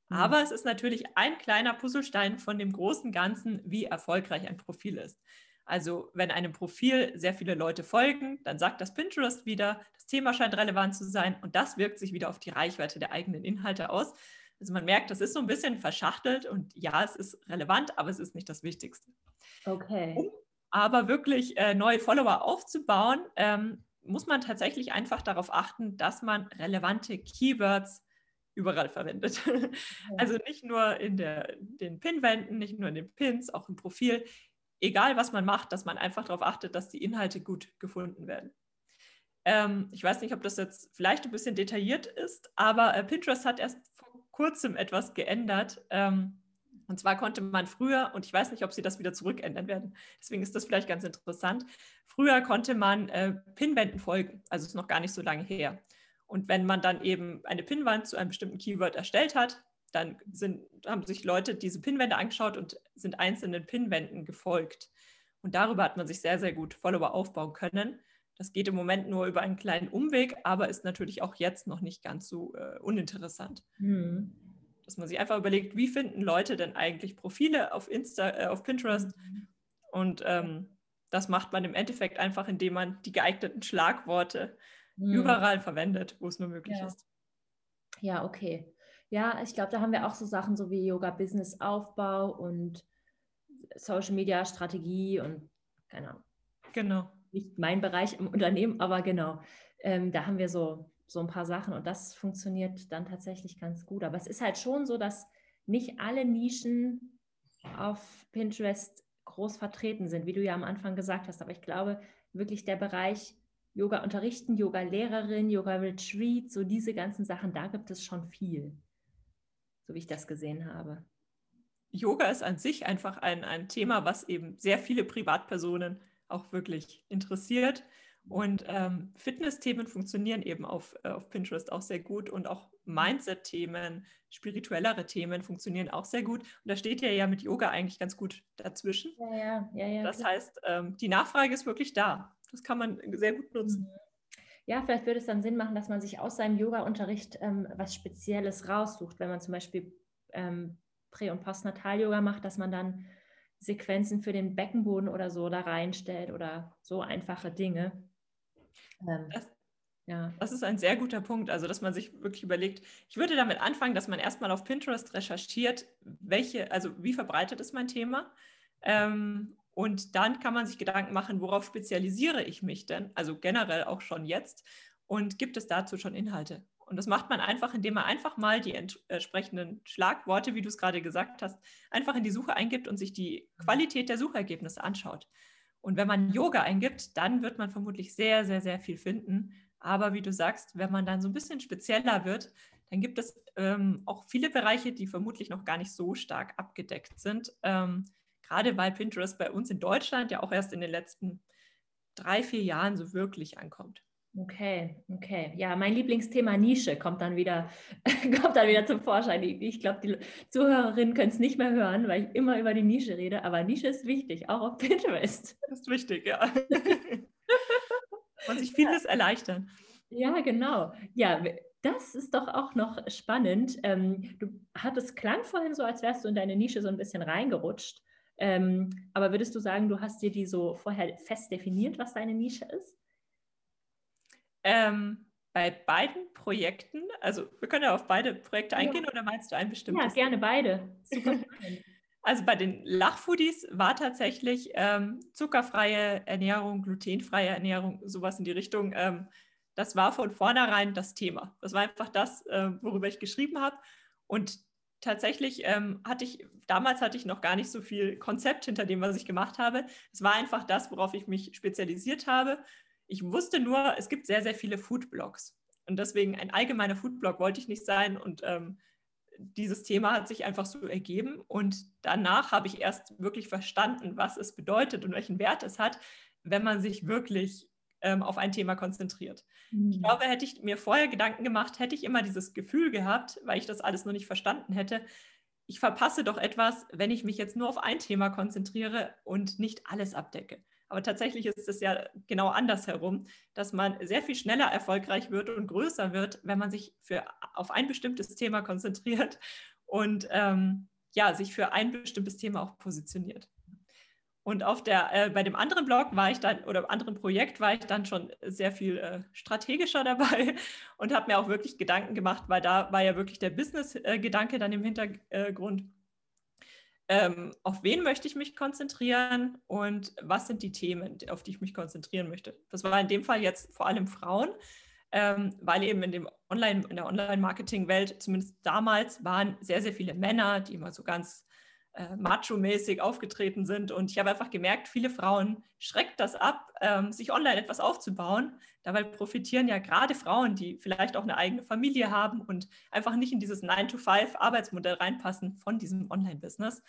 Mhm. Aber es ist natürlich ein kleiner Puzzlestein von dem großen Ganzen, wie erfolgreich ein Profil ist. Also wenn einem Profil sehr viele Leute folgen, dann sagt das Pinterest wieder, das Thema scheint relevant zu sein und das wirkt sich wieder auf die Reichweite der eigenen Inhalte aus. Also man merkt, das ist so ein bisschen verschachtelt und ja, es ist relevant, aber es ist nicht das Wichtigste. Okay. Um aber wirklich äh, neue Follower aufzubauen, ähm, muss man tatsächlich einfach darauf achten, dass man relevante Keywords überall verwendet. [LAUGHS] Also nicht nur in der, den Pinwänden, nicht nur in den Pins, auch im Profil. Egal, was man macht, dass man einfach darauf achtet, dass die Inhalte gut gefunden werden. Ähm, ich weiß nicht, ob das jetzt vielleicht ein bisschen detailliert ist, aber äh, Pinterest hat erst vor kurzem etwas geändert. Ähm, und zwar konnte man früher, und ich weiß nicht, ob sie das wieder zurückändern werden, deswegen ist das vielleicht ganz interessant, früher konnte man äh, Pinwänden folgen, also ist noch gar nicht so lange her. Und wenn man dann eben eine Pinwand zu einem bestimmten Keyword erstellt hat, dann sind, haben sich Leute diese Pinwände angeschaut und sind einzelnen Pinwänden gefolgt. Und darüber hat man sich sehr, sehr gut Follower aufbauen können. Das geht im Moment nur über einen kleinen Umweg, aber ist natürlich auch jetzt noch nicht ganz so äh, uninteressant. Mhm. Dass man sich einfach überlegt, wie finden Leute denn eigentlich Profile auf, Insta, äh, auf Pinterest? Mhm. Und ähm, das macht man im Endeffekt einfach, indem man die geeigneten Schlagworte mhm. überall verwendet, wo es nur möglich ja. ist. Ja, okay. Ja, ich glaube, da haben wir auch so Sachen so wie Yoga-Business-Aufbau und Social-Media-Strategie und keine Ahnung. Genau. Nicht mein Bereich im Unternehmen, aber genau. Ähm, da haben wir so, so ein paar Sachen und das funktioniert dann tatsächlich ganz gut. Aber es ist halt schon so, dass nicht alle Nischen auf Pinterest groß vertreten sind, wie du ja am Anfang gesagt hast. Aber ich glaube wirklich, der Bereich Yoga unterrichten, Yoga-Lehrerin, Yoga-Retreat, so diese ganzen Sachen, da gibt es schon viel, so wie ich das gesehen habe. Yoga ist an sich einfach ein, ein Thema, was eben sehr viele Privatpersonen auch wirklich interessiert. Und ähm, Fitness-Themen funktionieren eben auf, äh, auf Pinterest auch sehr gut und auch Mindset-Themen, spirituellere Themen funktionieren auch sehr gut. Und da steht ja ja mit Yoga eigentlich ganz gut dazwischen. Ja, ja, ja. ja das klar. heißt, ähm, die Nachfrage ist wirklich da. Das kann man sehr gut nutzen. Mhm. Ja, vielleicht würde es dann Sinn machen, dass man sich aus seinem Yoga-Unterricht ähm, was Spezielles raussucht, wenn man zum Beispiel ähm, Prä- und Postnatal-Yoga macht, dass man dann Sequenzen für den Beckenboden oder so da reinstellt oder so einfache Dinge. Ähm, das, ja. das ist ein sehr guter Punkt, also dass man sich wirklich überlegt, ich würde damit anfangen, dass man erstmal auf Pinterest recherchiert, welche, also wie verbreitet ist mein Thema ähm, und dann kann man sich Gedanken machen, worauf spezialisiere ich mich denn, also generell auch schon jetzt und gibt es dazu schon Inhalte. Und das macht man einfach, indem man einfach mal die entsprechenden Schlagworte, wie du es gerade gesagt hast, einfach in die Suche eingibt und sich die Qualität der Suchergebnisse anschaut. Und wenn man Yoga eingibt, dann wird man vermutlich sehr, sehr, sehr viel finden. Aber wie du sagst, wenn man dann so ein bisschen spezieller wird, dann gibt es ähm, auch viele Bereiche, die vermutlich noch gar nicht so stark abgedeckt sind. Ähm, gerade weil Pinterest bei uns in Deutschland ja auch erst in den letzten drei, vier Jahren so wirklich ankommt. Okay, okay. Ja, mein Lieblingsthema Nische kommt dann wieder, [LAUGHS] kommt dann wieder zum Vorschein. Ich glaube, die Zuhörerinnen können es nicht mehr hören, weil ich immer über die Nische rede, aber Nische ist wichtig, auch auf Pinterest. Das ist wichtig, ja. [LAUGHS] Und sich vieles ja. erleichtern. Ja, genau. Ja, das ist doch auch noch spannend. Ähm, du hattest klang vorhin so, als wärst du in deine Nische so ein bisschen reingerutscht. Ähm, aber würdest du sagen, du hast dir die so vorher fest definiert, was deine Nische ist? Ähm, bei beiden Projekten, also wir können ja auf beide Projekte eingehen ja. oder meinst du ein bestimmtes? Ja, gerne beide. Super. [LAUGHS] also bei den Lachfoodies war tatsächlich ähm, zuckerfreie Ernährung, glutenfreie Ernährung, sowas in die Richtung. Ähm, das war von vornherein das Thema. Das war einfach das, äh, worüber ich geschrieben habe. Und tatsächlich ähm, hatte ich, damals hatte ich noch gar nicht so viel Konzept hinter dem, was ich gemacht habe. Es war einfach das, worauf ich mich spezialisiert habe. Ich wusste nur, es gibt sehr, sehr viele Foodblogs. Und deswegen ein allgemeiner Foodblog wollte ich nicht sein. Und ähm, dieses Thema hat sich einfach so ergeben. Und danach habe ich erst wirklich verstanden, was es bedeutet und welchen Wert es hat, wenn man sich wirklich ähm, auf ein Thema konzentriert. Mhm. Ich glaube, hätte ich mir vorher Gedanken gemacht, hätte ich immer dieses Gefühl gehabt, weil ich das alles noch nicht verstanden hätte, ich verpasse doch etwas, wenn ich mich jetzt nur auf ein Thema konzentriere und nicht alles abdecke. Aber tatsächlich ist es ja genau andersherum, dass man sehr viel schneller erfolgreich wird und größer wird, wenn man sich für, auf ein bestimmtes Thema konzentriert und ähm, ja, sich für ein bestimmtes Thema auch positioniert. Und auf der, äh, bei dem anderen Blog war ich dann, oder anderen Projekt war ich dann schon sehr viel äh, strategischer dabei und habe mir auch wirklich Gedanken gemacht, weil da war ja wirklich der Business-Gedanke äh, dann im Hintergrund ähm, auf wen möchte ich mich konzentrieren und was sind die Themen, auf die ich mich konzentrieren möchte. Das war in dem Fall jetzt vor allem Frauen, ähm, weil eben in, dem Online, in der Online-Marketing-Welt, zumindest damals, waren sehr, sehr viele Männer, die immer so ganz äh, macho-mäßig aufgetreten sind. Und ich habe einfach gemerkt, viele Frauen schreckt das ab, ähm, sich online etwas aufzubauen. Dabei profitieren ja gerade Frauen, die vielleicht auch eine eigene Familie haben und einfach nicht in dieses 9-to-5-Arbeitsmodell reinpassen von diesem Online-Business.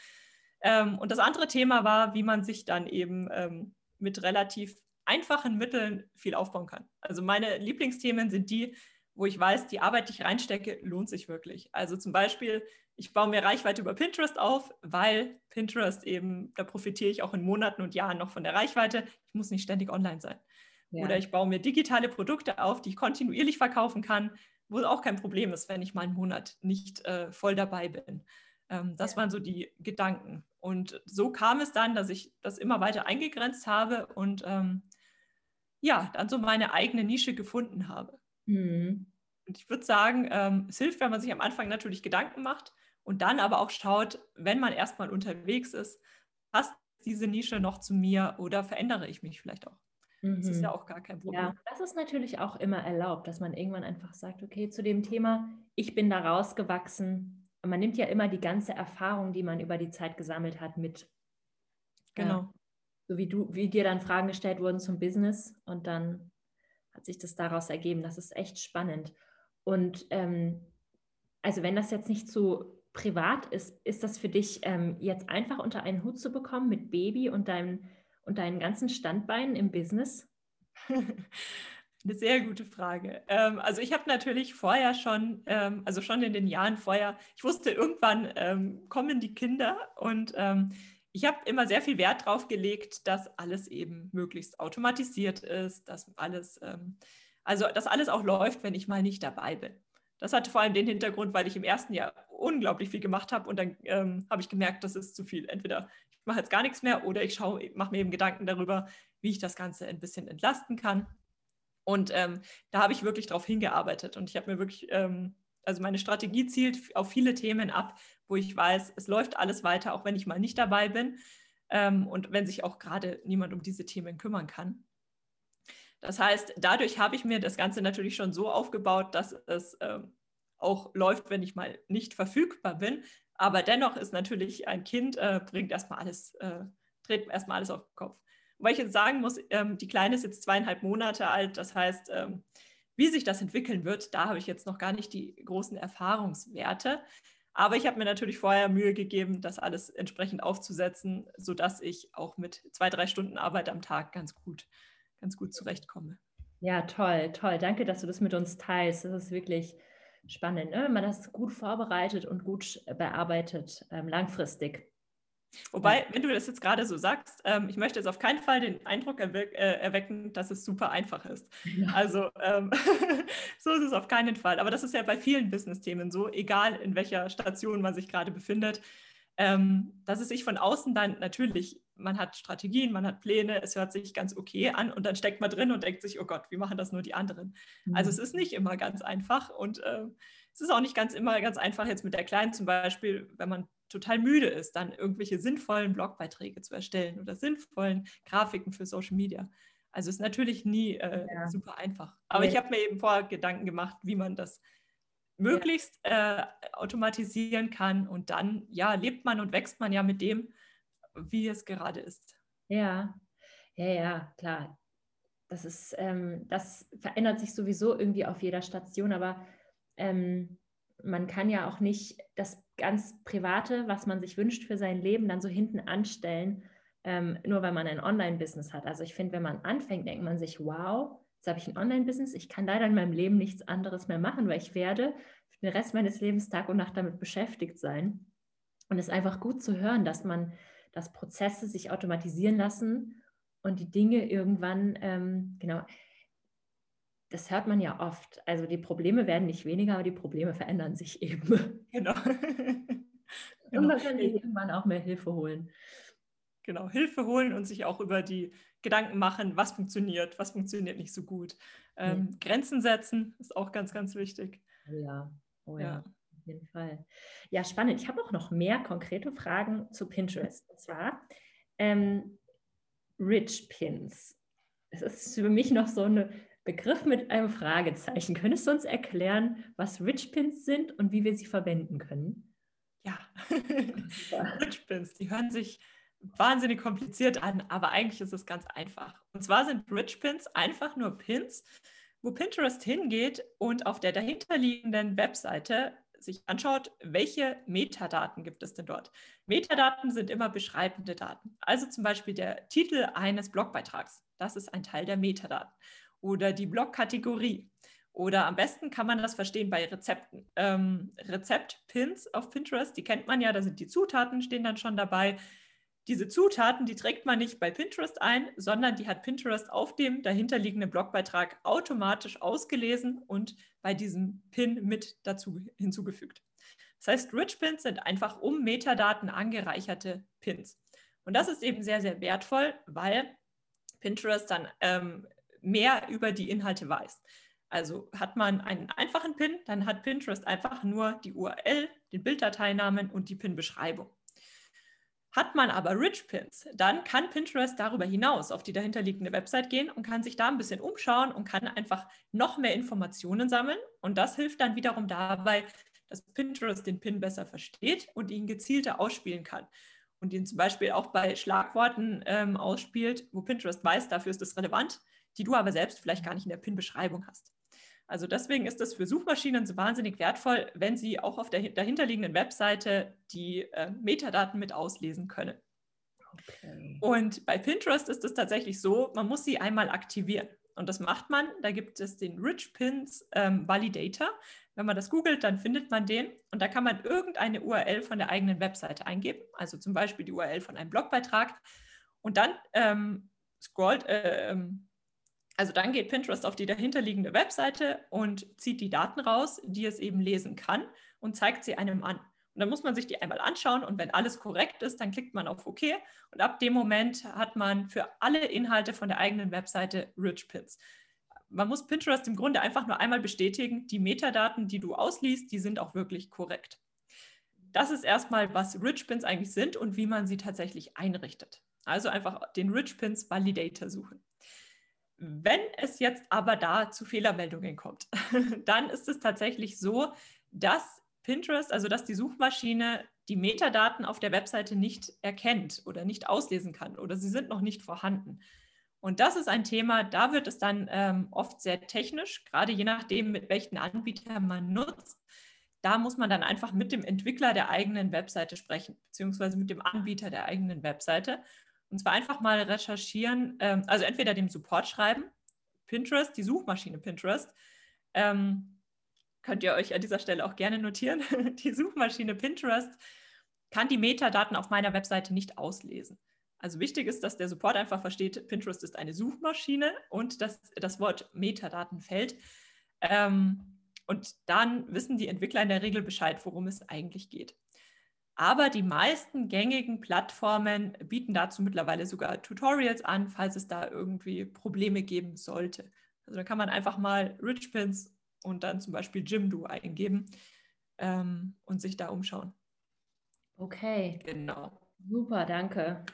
Ähm, und das andere Thema war, wie man sich dann eben ähm, mit relativ einfachen Mitteln viel aufbauen kann. Also meine Lieblingsthemen sind die, wo ich weiß, die Arbeit, die ich reinstecke, lohnt sich wirklich. Also zum Beispiel, ich baue mir Reichweite über Pinterest auf, weil Pinterest eben, da profitiere ich auch in Monaten und Jahren noch von der Reichweite. Ich muss nicht ständig online sein. Ja. Oder ich baue mir digitale Produkte auf, die ich kontinuierlich verkaufen kann, wo es auch kein Problem ist, wenn ich mal einen Monat nicht äh, voll dabei bin. Ähm, das ja. waren so die Gedanken. Und so kam es dann, dass ich das immer weiter eingegrenzt habe und ähm, ja, dann so meine eigene Nische gefunden habe. Mhm. Und ich würde sagen, ähm, es hilft, wenn man sich am Anfang natürlich Gedanken macht und dann aber auch schaut, wenn man erstmal unterwegs ist, passt diese Nische noch zu mir oder verändere ich mich vielleicht auch? Mhm. Das ist ja mhm. auch gar kein Problem. Ja, das ist natürlich auch immer erlaubt, dass man irgendwann einfach sagt, okay, zu dem Thema, ich bin da rausgewachsen. Man nimmt ja immer die ganze Erfahrung, die man über die Zeit gesammelt hat, mit. Genau. Ja, so wie du, wie dir dann Fragen gestellt wurden zum Business und dann hat sich das daraus ergeben. Das ist echt spannend. Und ähm, also wenn das jetzt nicht so privat ist, ist das für dich ähm, jetzt einfach unter einen Hut zu bekommen mit Baby und, deinem, und deinen ganzen Standbeinen im Business? [LAUGHS] Eine sehr gute Frage. Ähm, also ich habe natürlich vorher schon, ähm, also schon in den Jahren vorher, ich wusste, irgendwann ähm, kommen die Kinder und ähm, ich habe immer sehr viel Wert darauf gelegt, dass alles eben möglichst automatisiert ist, dass alles, ähm, also dass alles auch läuft, wenn ich mal nicht dabei bin. Das hatte vor allem den Hintergrund, weil ich im ersten Jahr unglaublich viel gemacht habe und dann ähm, habe ich gemerkt, das ist zu viel. Entweder ich mache jetzt gar nichts mehr oder ich mache mir eben Gedanken darüber, wie ich das Ganze ein bisschen entlasten kann. Und ähm, da habe ich wirklich darauf hingearbeitet und ich habe mir wirklich, ähm, also meine Strategie zielt auf viele Themen ab, wo ich weiß, es läuft alles weiter, auch wenn ich mal nicht dabei bin ähm, und wenn sich auch gerade niemand um diese Themen kümmern kann. Das heißt, dadurch habe ich mir das Ganze natürlich schon so aufgebaut, dass es ähm, auch läuft, wenn ich mal nicht verfügbar bin. Aber dennoch ist natürlich ein Kind, äh, bringt erstmal alles, äh, dreht erstmal alles auf den Kopf. Weil ich jetzt sagen muss, ähm, die Kleine ist jetzt zweieinhalb Monate alt. Das heißt, ähm, wie sich das entwickeln wird, da habe ich jetzt noch gar nicht die großen Erfahrungswerte. Aber ich habe mir natürlich vorher Mühe gegeben, das alles entsprechend aufzusetzen, sodass ich auch mit zwei, drei Stunden Arbeit am Tag ganz gut, ganz gut zurechtkomme. Ja, toll, toll. Danke, dass du das mit uns teilst. Das ist wirklich spannend, ne? wenn man das gut vorbereitet und gut bearbeitet, ähm, langfristig. Wobei, wenn du das jetzt gerade so sagst, ähm, ich möchte jetzt auf keinen Fall den Eindruck erwe äh, erwecken, dass es super einfach ist. Ja. Also ähm, [LAUGHS] so ist es auf keinen Fall. Aber das ist ja bei vielen Business-Themen so, egal in welcher Station man sich gerade befindet, ähm, dass es sich von außen dann natürlich, man hat Strategien, man hat Pläne, es hört sich ganz okay an und dann steckt man drin und denkt sich, oh Gott, wie machen das nur die anderen? Mhm. Also es ist nicht immer ganz einfach und äh, es ist auch nicht ganz immer ganz einfach jetzt mit der Kleinen zum Beispiel, wenn man total müde ist, dann irgendwelche sinnvollen Blogbeiträge zu erstellen oder sinnvollen Grafiken für Social Media. Also ist natürlich nie äh, ja. super einfach. Aber ja. ich habe mir eben vorher Gedanken gemacht, wie man das möglichst ja. äh, automatisieren kann und dann ja lebt man und wächst man ja mit dem, wie es gerade ist. Ja, ja, ja, klar. Das ist, ähm, das verändert sich sowieso irgendwie auf jeder Station, aber ähm, man kann ja auch nicht das ganz Private, was man sich wünscht für sein Leben, dann so hinten anstellen, ähm, nur weil man ein Online-Business hat. Also ich finde, wenn man anfängt, denkt man sich, wow, jetzt habe ich ein Online-Business, ich kann leider in meinem Leben nichts anderes mehr machen, weil ich werde für den Rest meines Lebens Tag und Nacht damit beschäftigt sein. Und es ist einfach gut zu hören, dass man, dass Prozesse sich automatisieren lassen und die Dinge irgendwann, ähm, genau, das hört man ja oft. Also die Probleme werden nicht weniger, aber die Probleme verändern sich [LAUGHS] eben. Genau. [LAUGHS] und man kann sich irgendwann auch mehr Hilfe holen. Genau, Hilfe holen und sich auch über die Gedanken machen, was funktioniert, was funktioniert nicht so gut. Ähm, ja. Grenzen setzen ist auch ganz, ganz wichtig. Oh ja, oh ja. ja. Jeden Fall. Ja, spannend. Ich habe auch noch mehr konkrete Fragen zu Pinterest. Und zwar ähm, Rich Pins. Das ist für mich noch so eine Begriff mit einem Fragezeichen. Könntest du uns erklären, was Rich Pins sind und wie wir sie verwenden können? Ja, [LAUGHS] Rich Pins, die hören sich wahnsinnig kompliziert an, aber eigentlich ist es ganz einfach. Und zwar sind Rich Pins einfach nur Pins, wo Pinterest hingeht und auf der dahinterliegenden Webseite sich anschaut, welche Metadaten gibt es denn dort. Metadaten sind immer beschreibende Daten. Also zum Beispiel der Titel eines Blogbeitrags. Das ist ein Teil der Metadaten oder die Blogkategorie. Oder am besten kann man das verstehen bei Rezepten. Ähm, Rezeptpins auf Pinterest, die kennt man ja, da sind die Zutaten, stehen dann schon dabei. Diese Zutaten, die trägt man nicht bei Pinterest ein, sondern die hat Pinterest auf dem dahinterliegenden Blogbeitrag automatisch ausgelesen und bei diesem Pin mit dazu hinzugefügt. Das heißt, Rich Pins sind einfach um Metadaten angereicherte Pins. Und das ist eben sehr, sehr wertvoll, weil Pinterest dann ähm, mehr über die Inhalte weiß. Also hat man einen einfachen Pin, dann hat Pinterest einfach nur die URL, den Bilddateinamen und die Pin-Beschreibung. Hat man aber Rich Pins, dann kann Pinterest darüber hinaus auf die dahinterliegende Website gehen und kann sich da ein bisschen umschauen und kann einfach noch mehr Informationen sammeln. Und das hilft dann wiederum dabei, dass Pinterest den Pin besser versteht und ihn gezielter ausspielen kann. Und ihn zum Beispiel auch bei Schlagworten ähm, ausspielt, wo Pinterest weiß, dafür ist es relevant, die du aber selbst vielleicht gar nicht in der PIN-Beschreibung hast. Also deswegen ist es für Suchmaschinen so wahnsinnig wertvoll, wenn sie auch auf der dahinterliegenden Webseite die äh, Metadaten mit auslesen können. Okay. Und bei Pinterest ist es tatsächlich so, man muss sie einmal aktivieren. Und das macht man, da gibt es den Rich Pins ähm, Validator. Wenn man das googelt, dann findet man den und da kann man irgendeine URL von der eigenen Webseite eingeben, also zum Beispiel die URL von einem Blogbeitrag. Und dann ähm, scrollt, äh, ähm, also dann geht Pinterest auf die dahinterliegende Webseite und zieht die Daten raus, die es eben lesen kann und zeigt sie einem an. Und dann muss man sich die einmal anschauen und wenn alles korrekt ist, dann klickt man auf OK und ab dem Moment hat man für alle Inhalte von der eigenen Webseite Rich Pins. Man muss Pinterest im Grunde einfach nur einmal bestätigen, die Metadaten, die du ausliest, die sind auch wirklich korrekt. Das ist erstmal, was Rich Pins eigentlich sind und wie man sie tatsächlich einrichtet. Also einfach den Rich Pins Validator suchen. Wenn es jetzt aber da zu Fehlermeldungen kommt, [LAUGHS] dann ist es tatsächlich so, dass Pinterest, also dass die Suchmaschine die Metadaten auf der Webseite nicht erkennt oder nicht auslesen kann oder sie sind noch nicht vorhanden. Und das ist ein Thema, da wird es dann ähm, oft sehr technisch, gerade je nachdem, mit welchen Anbietern man nutzt. Da muss man dann einfach mit dem Entwickler der eigenen Webseite sprechen, beziehungsweise mit dem Anbieter der eigenen Webseite und zwar einfach mal recherchieren, ähm, also entweder dem Support schreiben, Pinterest, die Suchmaschine Pinterest. Ähm, könnt ihr euch an dieser Stelle auch gerne notieren. [LAUGHS] die Suchmaschine Pinterest kann die Metadaten auf meiner Webseite nicht auslesen. Also wichtig ist, dass der Support einfach versteht, Pinterest ist eine Suchmaschine und dass das Wort Metadaten fällt. Ähm, und dann wissen die Entwickler in der Regel Bescheid, worum es eigentlich geht. Aber die meisten gängigen Plattformen bieten dazu mittlerweile sogar Tutorials an, falls es da irgendwie Probleme geben sollte. Also da kann man einfach mal Richpins und dann zum Beispiel Jimdo eingeben ähm, und sich da umschauen. Okay. Genau. Super, danke.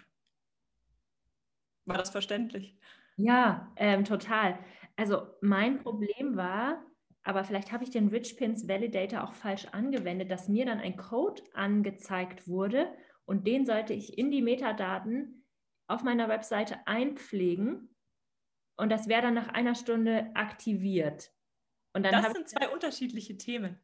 War das verständlich? Ja, ähm, total. Also mein Problem war, aber vielleicht habe ich den RichPins Validator auch falsch angewendet, dass mir dann ein Code angezeigt wurde und den sollte ich in die Metadaten auf meiner Webseite einpflegen und das wäre dann nach einer Stunde aktiviert. Und dann das sind zwei unterschiedliche Themen.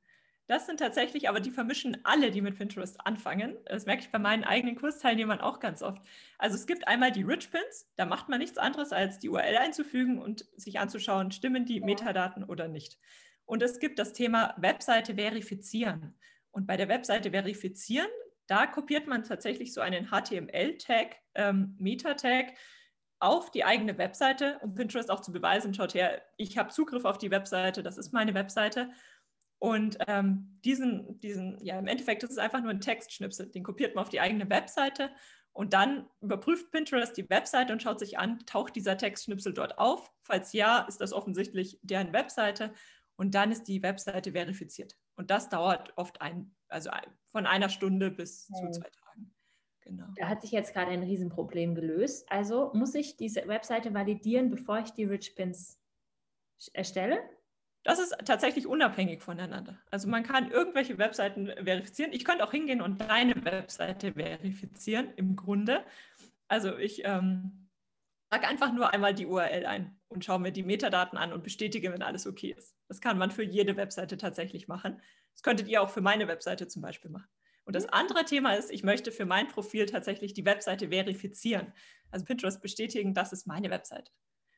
Das sind tatsächlich, aber die vermischen alle, die mit Pinterest anfangen. Das merke ich bei meinen eigenen Kursteilnehmern auch ganz oft. Also es gibt einmal die Rich Pins, da macht man nichts anderes, als die URL einzufügen und sich anzuschauen, stimmen die Metadaten oder nicht. Und es gibt das Thema Webseite verifizieren. Und bei der Webseite verifizieren, da kopiert man tatsächlich so einen HTML-Tag, ähm, Meta-Tag, auf die eigene Webseite, um Pinterest auch zu beweisen, schaut her, ich habe Zugriff auf die Webseite, das ist meine Webseite. Und ähm, diesen, diesen, ja, im Endeffekt ist es einfach nur ein Textschnipsel, den kopiert man auf die eigene Webseite und dann überprüft Pinterest die Webseite und schaut sich an, taucht dieser Textschnipsel dort auf? Falls ja, ist das offensichtlich deren Webseite und dann ist die Webseite verifiziert. Und das dauert oft ein, also von einer Stunde bis okay. zu zwei Tagen. Genau. Da hat sich jetzt gerade ein Riesenproblem gelöst. Also muss ich diese Webseite validieren, bevor ich die Rich Pins erstelle? Das ist tatsächlich unabhängig voneinander. Also man kann irgendwelche Webseiten verifizieren. Ich könnte auch hingehen und deine Webseite verifizieren im Grunde. Also ich ähm, sage einfach nur einmal die URL ein und schaue mir die Metadaten an und bestätige, wenn alles okay ist. Das kann man für jede Webseite tatsächlich machen. Das könntet ihr auch für meine Webseite zum Beispiel machen. Und das andere Thema ist, ich möchte für mein Profil tatsächlich die Webseite verifizieren. Also Pinterest bestätigen, das ist meine Webseite.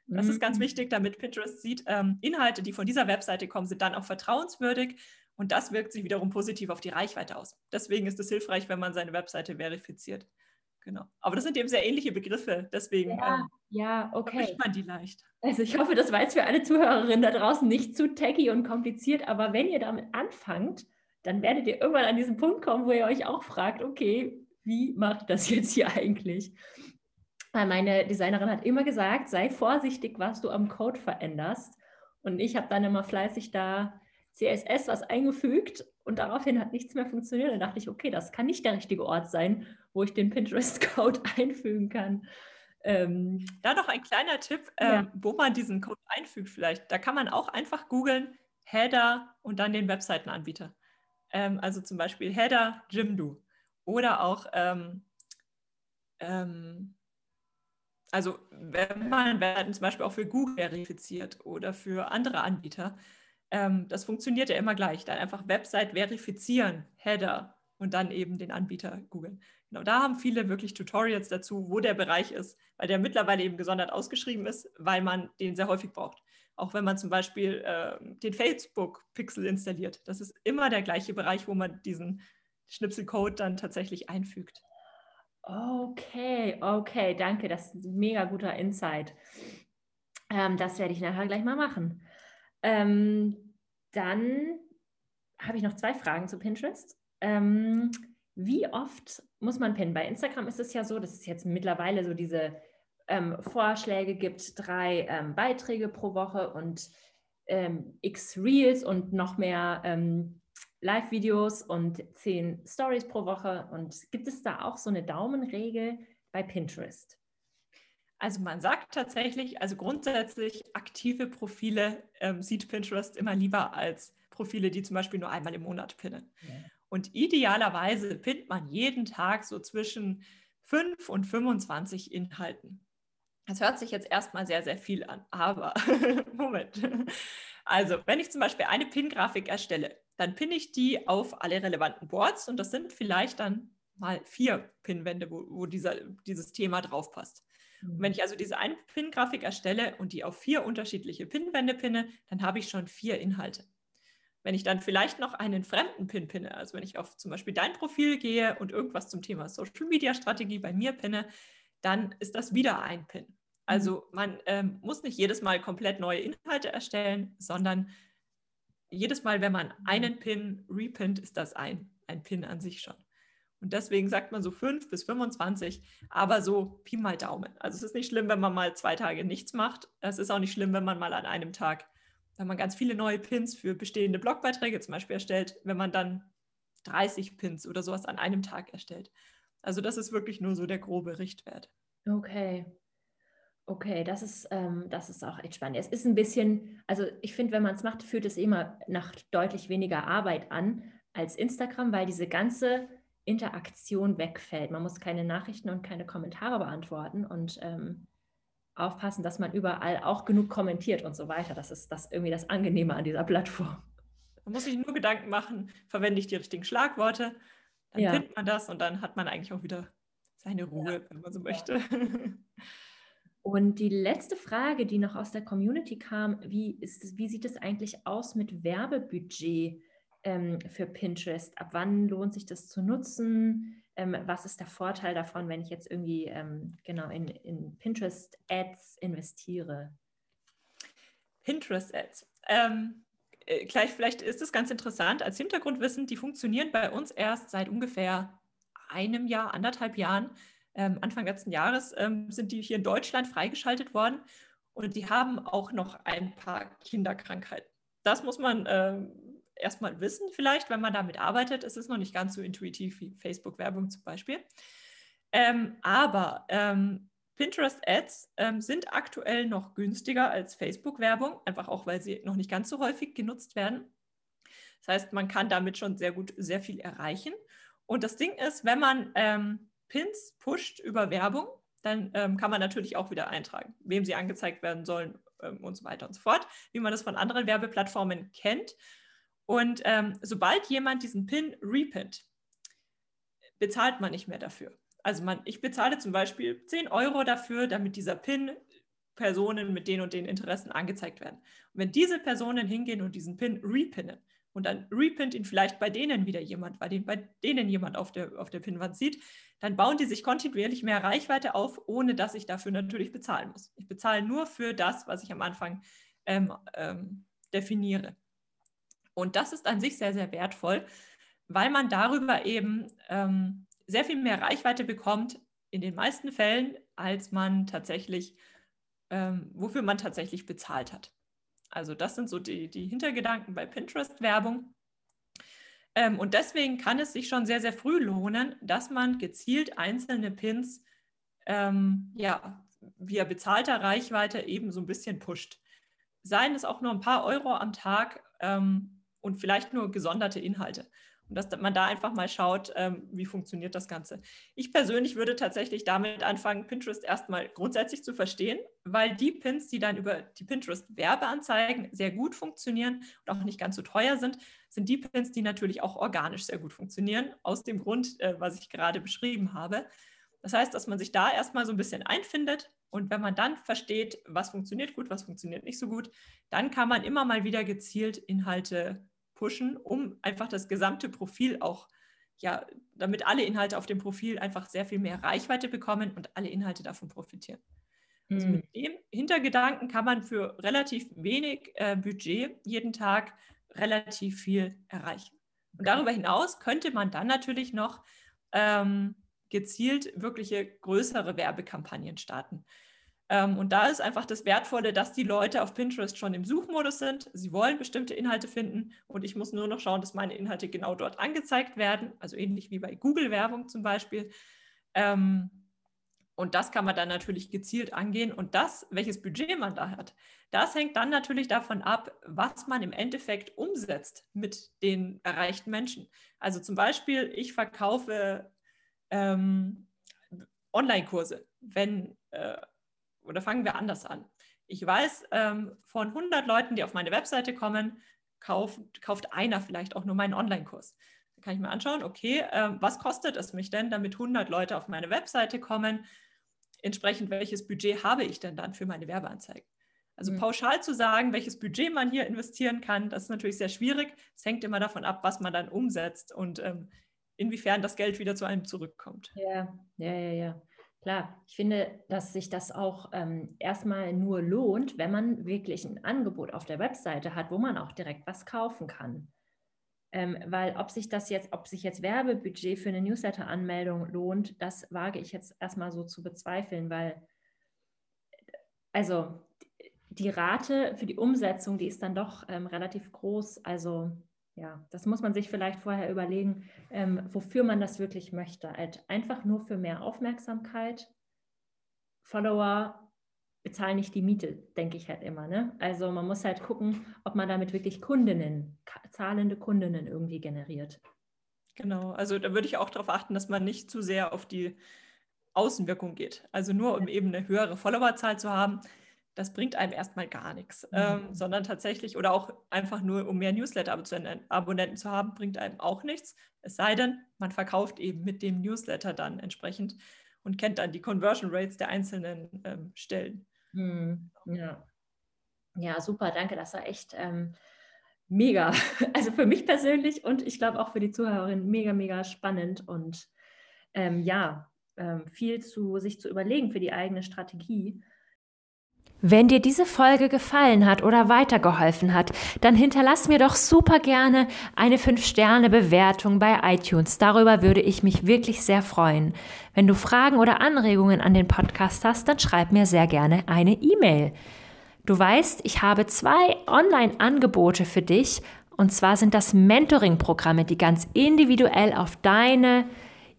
Das ist ganz mhm. wichtig, damit Pinterest sieht, ähm, Inhalte, die von dieser Webseite kommen, sind dann auch vertrauenswürdig und das wirkt sich wiederum positiv auf die Reichweite aus. Deswegen ist es hilfreich, wenn man seine Webseite verifiziert. Genau. Aber das sind eben sehr ähnliche Begriffe, deswegen ja, ähm, ja, okay. man die leicht. Also ich hoffe, das war jetzt für alle Zuhörerinnen da draußen nicht zu tacky und kompliziert, aber wenn ihr damit anfangt, dann werdet ihr irgendwann an diesen Punkt kommen, wo ihr euch auch fragt, okay, wie mache ich das jetzt hier eigentlich? Weil meine Designerin hat immer gesagt, sei vorsichtig, was du am Code veränderst. Und ich habe dann immer fleißig da CSS was eingefügt und daraufhin hat nichts mehr funktioniert. Dann dachte ich, okay, das kann nicht der richtige Ort sein, wo ich den Pinterest-Code [LAUGHS] einfügen kann. Ähm, da noch ein kleiner Tipp, ja. ähm, wo man diesen Code einfügt vielleicht. Da kann man auch einfach googeln, Header und dann den Webseitenanbieter. Ähm, also zum Beispiel Header Jimdo oder auch ähm, ähm, Also wenn man werden zum Beispiel auch für Google verifiziert oder für andere Anbieter, ähm, das funktioniert ja immer gleich. Dann einfach Website verifizieren, Header und dann eben den Anbieter googeln. Genau, da haben viele wirklich Tutorials dazu, wo der Bereich ist, weil der mittlerweile eben gesondert ausgeschrieben ist, weil man den sehr häufig braucht. Auch wenn man zum Beispiel äh, den Facebook-Pixel installiert. Das ist immer der gleiche Bereich, wo man diesen Schnipselcode dann tatsächlich einfügt. Okay, okay, danke. Das ist ein mega guter Insight. Ähm, das werde ich nachher gleich mal machen. Ähm, dann habe ich noch zwei Fragen zu Pinterest. Ähm, wie oft muss man pinnen? Bei Instagram ist es ja so, dass es jetzt mittlerweile so diese ähm, Vorschläge gibt, drei ähm, Beiträge pro Woche und ähm, x Reels und noch mehr ähm, Live-Videos und zehn Stories pro Woche. Und gibt es da auch so eine Daumenregel bei Pinterest? Also man sagt tatsächlich, also grundsätzlich aktive Profile ähm, sieht Pinterest immer lieber als Profile, die zum Beispiel nur einmal im Monat pinnen. Ja. Und idealerweise pinnt man jeden Tag so zwischen 5 und 25 Inhalten. Das hört sich jetzt erstmal sehr, sehr viel an, aber [LAUGHS] Moment. Also, wenn ich zum Beispiel eine Pin-Grafik erstelle, dann pinne ich die auf alle relevanten Boards und das sind vielleicht dann mal vier Pinwände, wo, wo dieser, dieses Thema drauf passt. Und wenn mhm. ich also diese eine Pin-Grafik erstelle und die auf vier unterschiedliche Pinwände pinne, dann habe ich schon vier Inhalte. Wenn ich dann vielleicht noch einen fremden Pin pinne, also wenn ich auf zum Beispiel dein Profil gehe und irgendwas zum Thema Social Media Strategie bei mir pinne, dann ist das wieder ein Pin. Also mhm. man ähm, muss nicht jedes Mal komplett neue Inhalte erstellen, sondern jedes Mal, wenn man mhm. einen Pin repinnt, ist das ein, ein Pin an sich schon. Und deswegen sagt man so 5 bis 25, aber so Pi mal Daumen. Also es ist nicht schlimm, wenn man mal zwei Tage nichts macht. Es ist auch nicht schlimm, wenn man mal an einem Tag, wenn man ganz viele neue Pins für bestehende Blogbeiträge zum Beispiel erstellt, wenn man dann 30 Pins oder sowas an einem Tag erstellt. Also das ist wirklich nur so der grobe Richtwert. Okay, Okay, das ist, ähm, das ist auch echt spannend. Es ist ein bisschen, also ich finde, wenn man es macht, führt es immer nach deutlich weniger Arbeit an als Instagram, weil diese ganze Interaktion wegfällt. Man muss keine Nachrichten und keine Kommentare beantworten und ähm, aufpassen, dass man überall auch genug kommentiert und so weiter. Das ist das irgendwie das Angenehme an dieser Plattform. Man muss sich nur Gedanken machen, verwende ich die richtigen Schlagworte, dann ja. findet man das und dann hat man eigentlich auch wieder seine Ruhe, ja. wenn man so möchte. [LAUGHS] Und die letzte Frage, die noch aus der Community kam, wie, ist, wie sieht es eigentlich aus mit Werbebudget ähm, für Pinterest? Ab wann lohnt sich das zu nutzen? Ähm, was ist der Vorteil davon, wenn ich jetzt irgendwie ähm, genau in, in Pinterest-Ads investiere? Pinterest-Ads. Ähm, äh, gleich, vielleicht ist es ganz interessant als Hintergrundwissen, die funktionieren bei uns erst seit ungefähr einem Jahr, anderthalb Jahren ähm, Anfang letzten Jahres ähm, sind die hier in Deutschland freigeschaltet worden und die haben auch noch ein paar Kinderkrankheiten. Das muss man ähm, erstmal wissen, vielleicht, wenn man damit arbeitet. Es ist noch nicht ganz so intuitiv wie Facebook-Werbung zum Beispiel. Ähm, aber ähm, Pinterest-Ads ähm, sind aktuell noch günstiger als Facebook-Werbung, einfach auch, weil sie noch nicht ganz so häufig genutzt werden. Das heißt, man kann damit schon sehr gut sehr viel erreichen. Und das Ding ist, wenn man ähm, Pins pusht über Werbung, dann ähm, kann man natürlich auch wieder eintragen, wem sie angezeigt werden sollen ähm, und so weiter und so fort, wie man das von anderen Werbeplattformen kennt. Und ähm, sobald jemand diesen Pin repinnt, bezahlt man nicht mehr dafür. Also man, ich bezahle zum Beispiel 10 Euro dafür, damit dieser Pin Personen mit den und den Interessen angezeigt werden. Und wenn diese Personen hingehen und diesen Pin repinnen, und dann repinnt ihn vielleicht bei denen wieder jemand, weil den bei denen jemand auf der, auf der Pinwand sieht, dann bauen die sich kontinuierlich mehr Reichweite auf, ohne dass ich dafür natürlich bezahlen muss. Ich bezahle nur für das, was ich am Anfang ähm, ähm, definiere. Und das ist an sich sehr, sehr wertvoll, weil man darüber eben ähm, sehr viel mehr Reichweite bekommt, in den meisten Fällen, als man tatsächlich, ähm, wofür man tatsächlich bezahlt hat. Also das sind so die, die Hintergedanken bei Pinterest-Werbung. Ähm, und deswegen kann es sich schon sehr, sehr früh lohnen, dass man gezielt einzelne Pins ähm, ja, via bezahlter Reichweite eben so ein bisschen pusht. Seien es auch nur ein paar Euro am Tag ähm, und vielleicht nur gesonderte Inhalte. Und dass man da einfach mal schaut, ähm, wie funktioniert das Ganze. Ich persönlich würde tatsächlich damit anfangen, Pinterest erstmal grundsätzlich zu verstehen, weil die Pins, die dann über die Pinterest-Werbeanzeigen sehr gut funktionieren und auch nicht ganz so teuer sind, sind die Pins, die natürlich auch organisch sehr gut funktionieren, aus dem Grund, äh, was ich gerade beschrieben habe. Das heißt, dass man sich da erstmal so ein bisschen einfindet und wenn man dann versteht, was funktioniert gut, was funktioniert nicht so gut, dann kann man immer mal wieder gezielt Inhalte pushen, um einfach das gesamte Profil auch, ja, damit alle Inhalte auf dem Profil einfach sehr viel mehr Reichweite bekommen und alle Inhalte davon profitieren. Mhm. Also mit dem Hintergedanken kann man für relativ wenig äh, Budget jeden Tag relativ viel erreichen. Und darüber hinaus könnte man dann natürlich noch ähm, gezielt wirkliche größere Werbekampagnen starten. Ähm, und da ist einfach das Wertvolle, dass die Leute auf Pinterest schon im Suchmodus sind. Sie wollen bestimmte Inhalte finden und ich muss nur noch schauen, dass meine Inhalte genau dort angezeigt werden, also ähnlich wie bei Google-Werbung zum Beispiel. Ähm, und das kann man dann natürlich gezielt angehen. Und das, welches Budget man da hat, das hängt dann natürlich davon ab, was man im Endeffekt umsetzt mit den erreichten Menschen. Also zum Beispiel, ich verkaufe ähm, Online-Kurse. Wenn äh, oder fangen wir anders an. Ich weiß, ähm, von 100 Leuten, die auf meine Webseite kommen, kauft, kauft einer vielleicht auch nur meinen Online-Kurs. Da kann ich mir anschauen, okay, ähm, was kostet es mich denn, damit 100 Leute auf meine Webseite kommen? Entsprechend, welches Budget habe ich denn dann für meine Werbeanzeigen? Also mhm. pauschal zu sagen, welches Budget man hier investieren kann, das ist natürlich sehr schwierig. Es hängt immer davon ab, was man dann umsetzt und ähm, inwiefern das Geld wieder zu einem zurückkommt. Ja, ja, ja, ja. Klar, ich finde, dass sich das auch ähm, erstmal nur lohnt, wenn man wirklich ein Angebot auf der Webseite hat, wo man auch direkt was kaufen kann. Ähm, weil ob sich das jetzt, ob sich jetzt Werbebudget für eine Newsletter-Anmeldung lohnt, das wage ich jetzt erstmal so zu bezweifeln, weil also die Rate für die Umsetzung, die ist dann doch ähm, relativ groß. Also ja, das muss man sich vielleicht vorher überlegen, ähm, wofür man das wirklich möchte. Halt einfach nur für mehr Aufmerksamkeit. Follower bezahlen nicht die Miete, denke ich halt immer. Ne? Also man muss halt gucken, ob man damit wirklich Kundinnen, zahlende Kundinnen irgendwie generiert. Genau, also da würde ich auch darauf achten, dass man nicht zu sehr auf die Außenwirkung geht. Also nur um eben eine höhere Followerzahl zu haben, das bringt einem erstmal gar nichts, mhm. ähm, sondern tatsächlich oder auch einfach nur, um mehr Newsletter-Abonnenten zu haben, bringt einem auch nichts. Es sei denn, man verkauft eben mit dem Newsletter dann entsprechend und kennt dann die Conversion Rates der einzelnen ähm, Stellen. Mhm. Ja. ja, super, danke. Das war echt ähm, mega. [LAUGHS] Also für mich persönlich und ich glaube auch für die Zuhörerin mega, mega spannend und ähm, ja, ähm, viel zu sich zu überlegen für die eigene Strategie. Wenn dir diese Folge gefallen hat oder weitergeholfen hat, dann hinterlass mir doch super gerne eine 5-Sterne-Bewertung bei iTunes. Darüber würde ich mich wirklich sehr freuen. Wenn du Fragen oder Anregungen an den Podcast hast, dann schreib mir sehr gerne eine E-Mail. Du weißt, ich habe zwei Online-Angebote für dich. Und zwar sind das Mentoring-Programme, die ganz individuell auf deine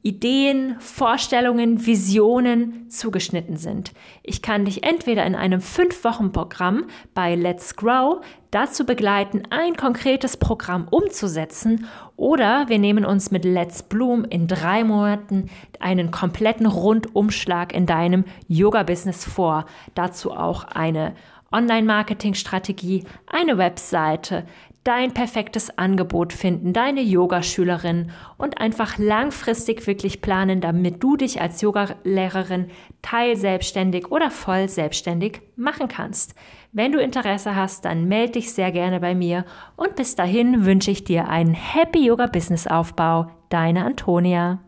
Ideen, Vorstellungen, Visionen zugeschnitten sind. Ich kann dich entweder in einem 5-Wochen-Programm bei Let's Grow dazu begleiten, ein konkretes Programm umzusetzen oder wir nehmen uns mit Let's Bloom in drei Monaten einen kompletten Rundumschlag in deinem Yoga-Business vor. Dazu auch eine Online-Marketing-Strategie, eine Webseite, dein perfektes Angebot finden, deine Yogaschülerin und einfach langfristig wirklich planen, damit du dich als Yogalehrerin teilselbstständig oder voll selbstständig machen kannst. Wenn du Interesse hast, dann melde dich sehr gerne bei mir und bis dahin wünsche ich dir einen Happy Yoga Business Aufbau. Deine Antonia.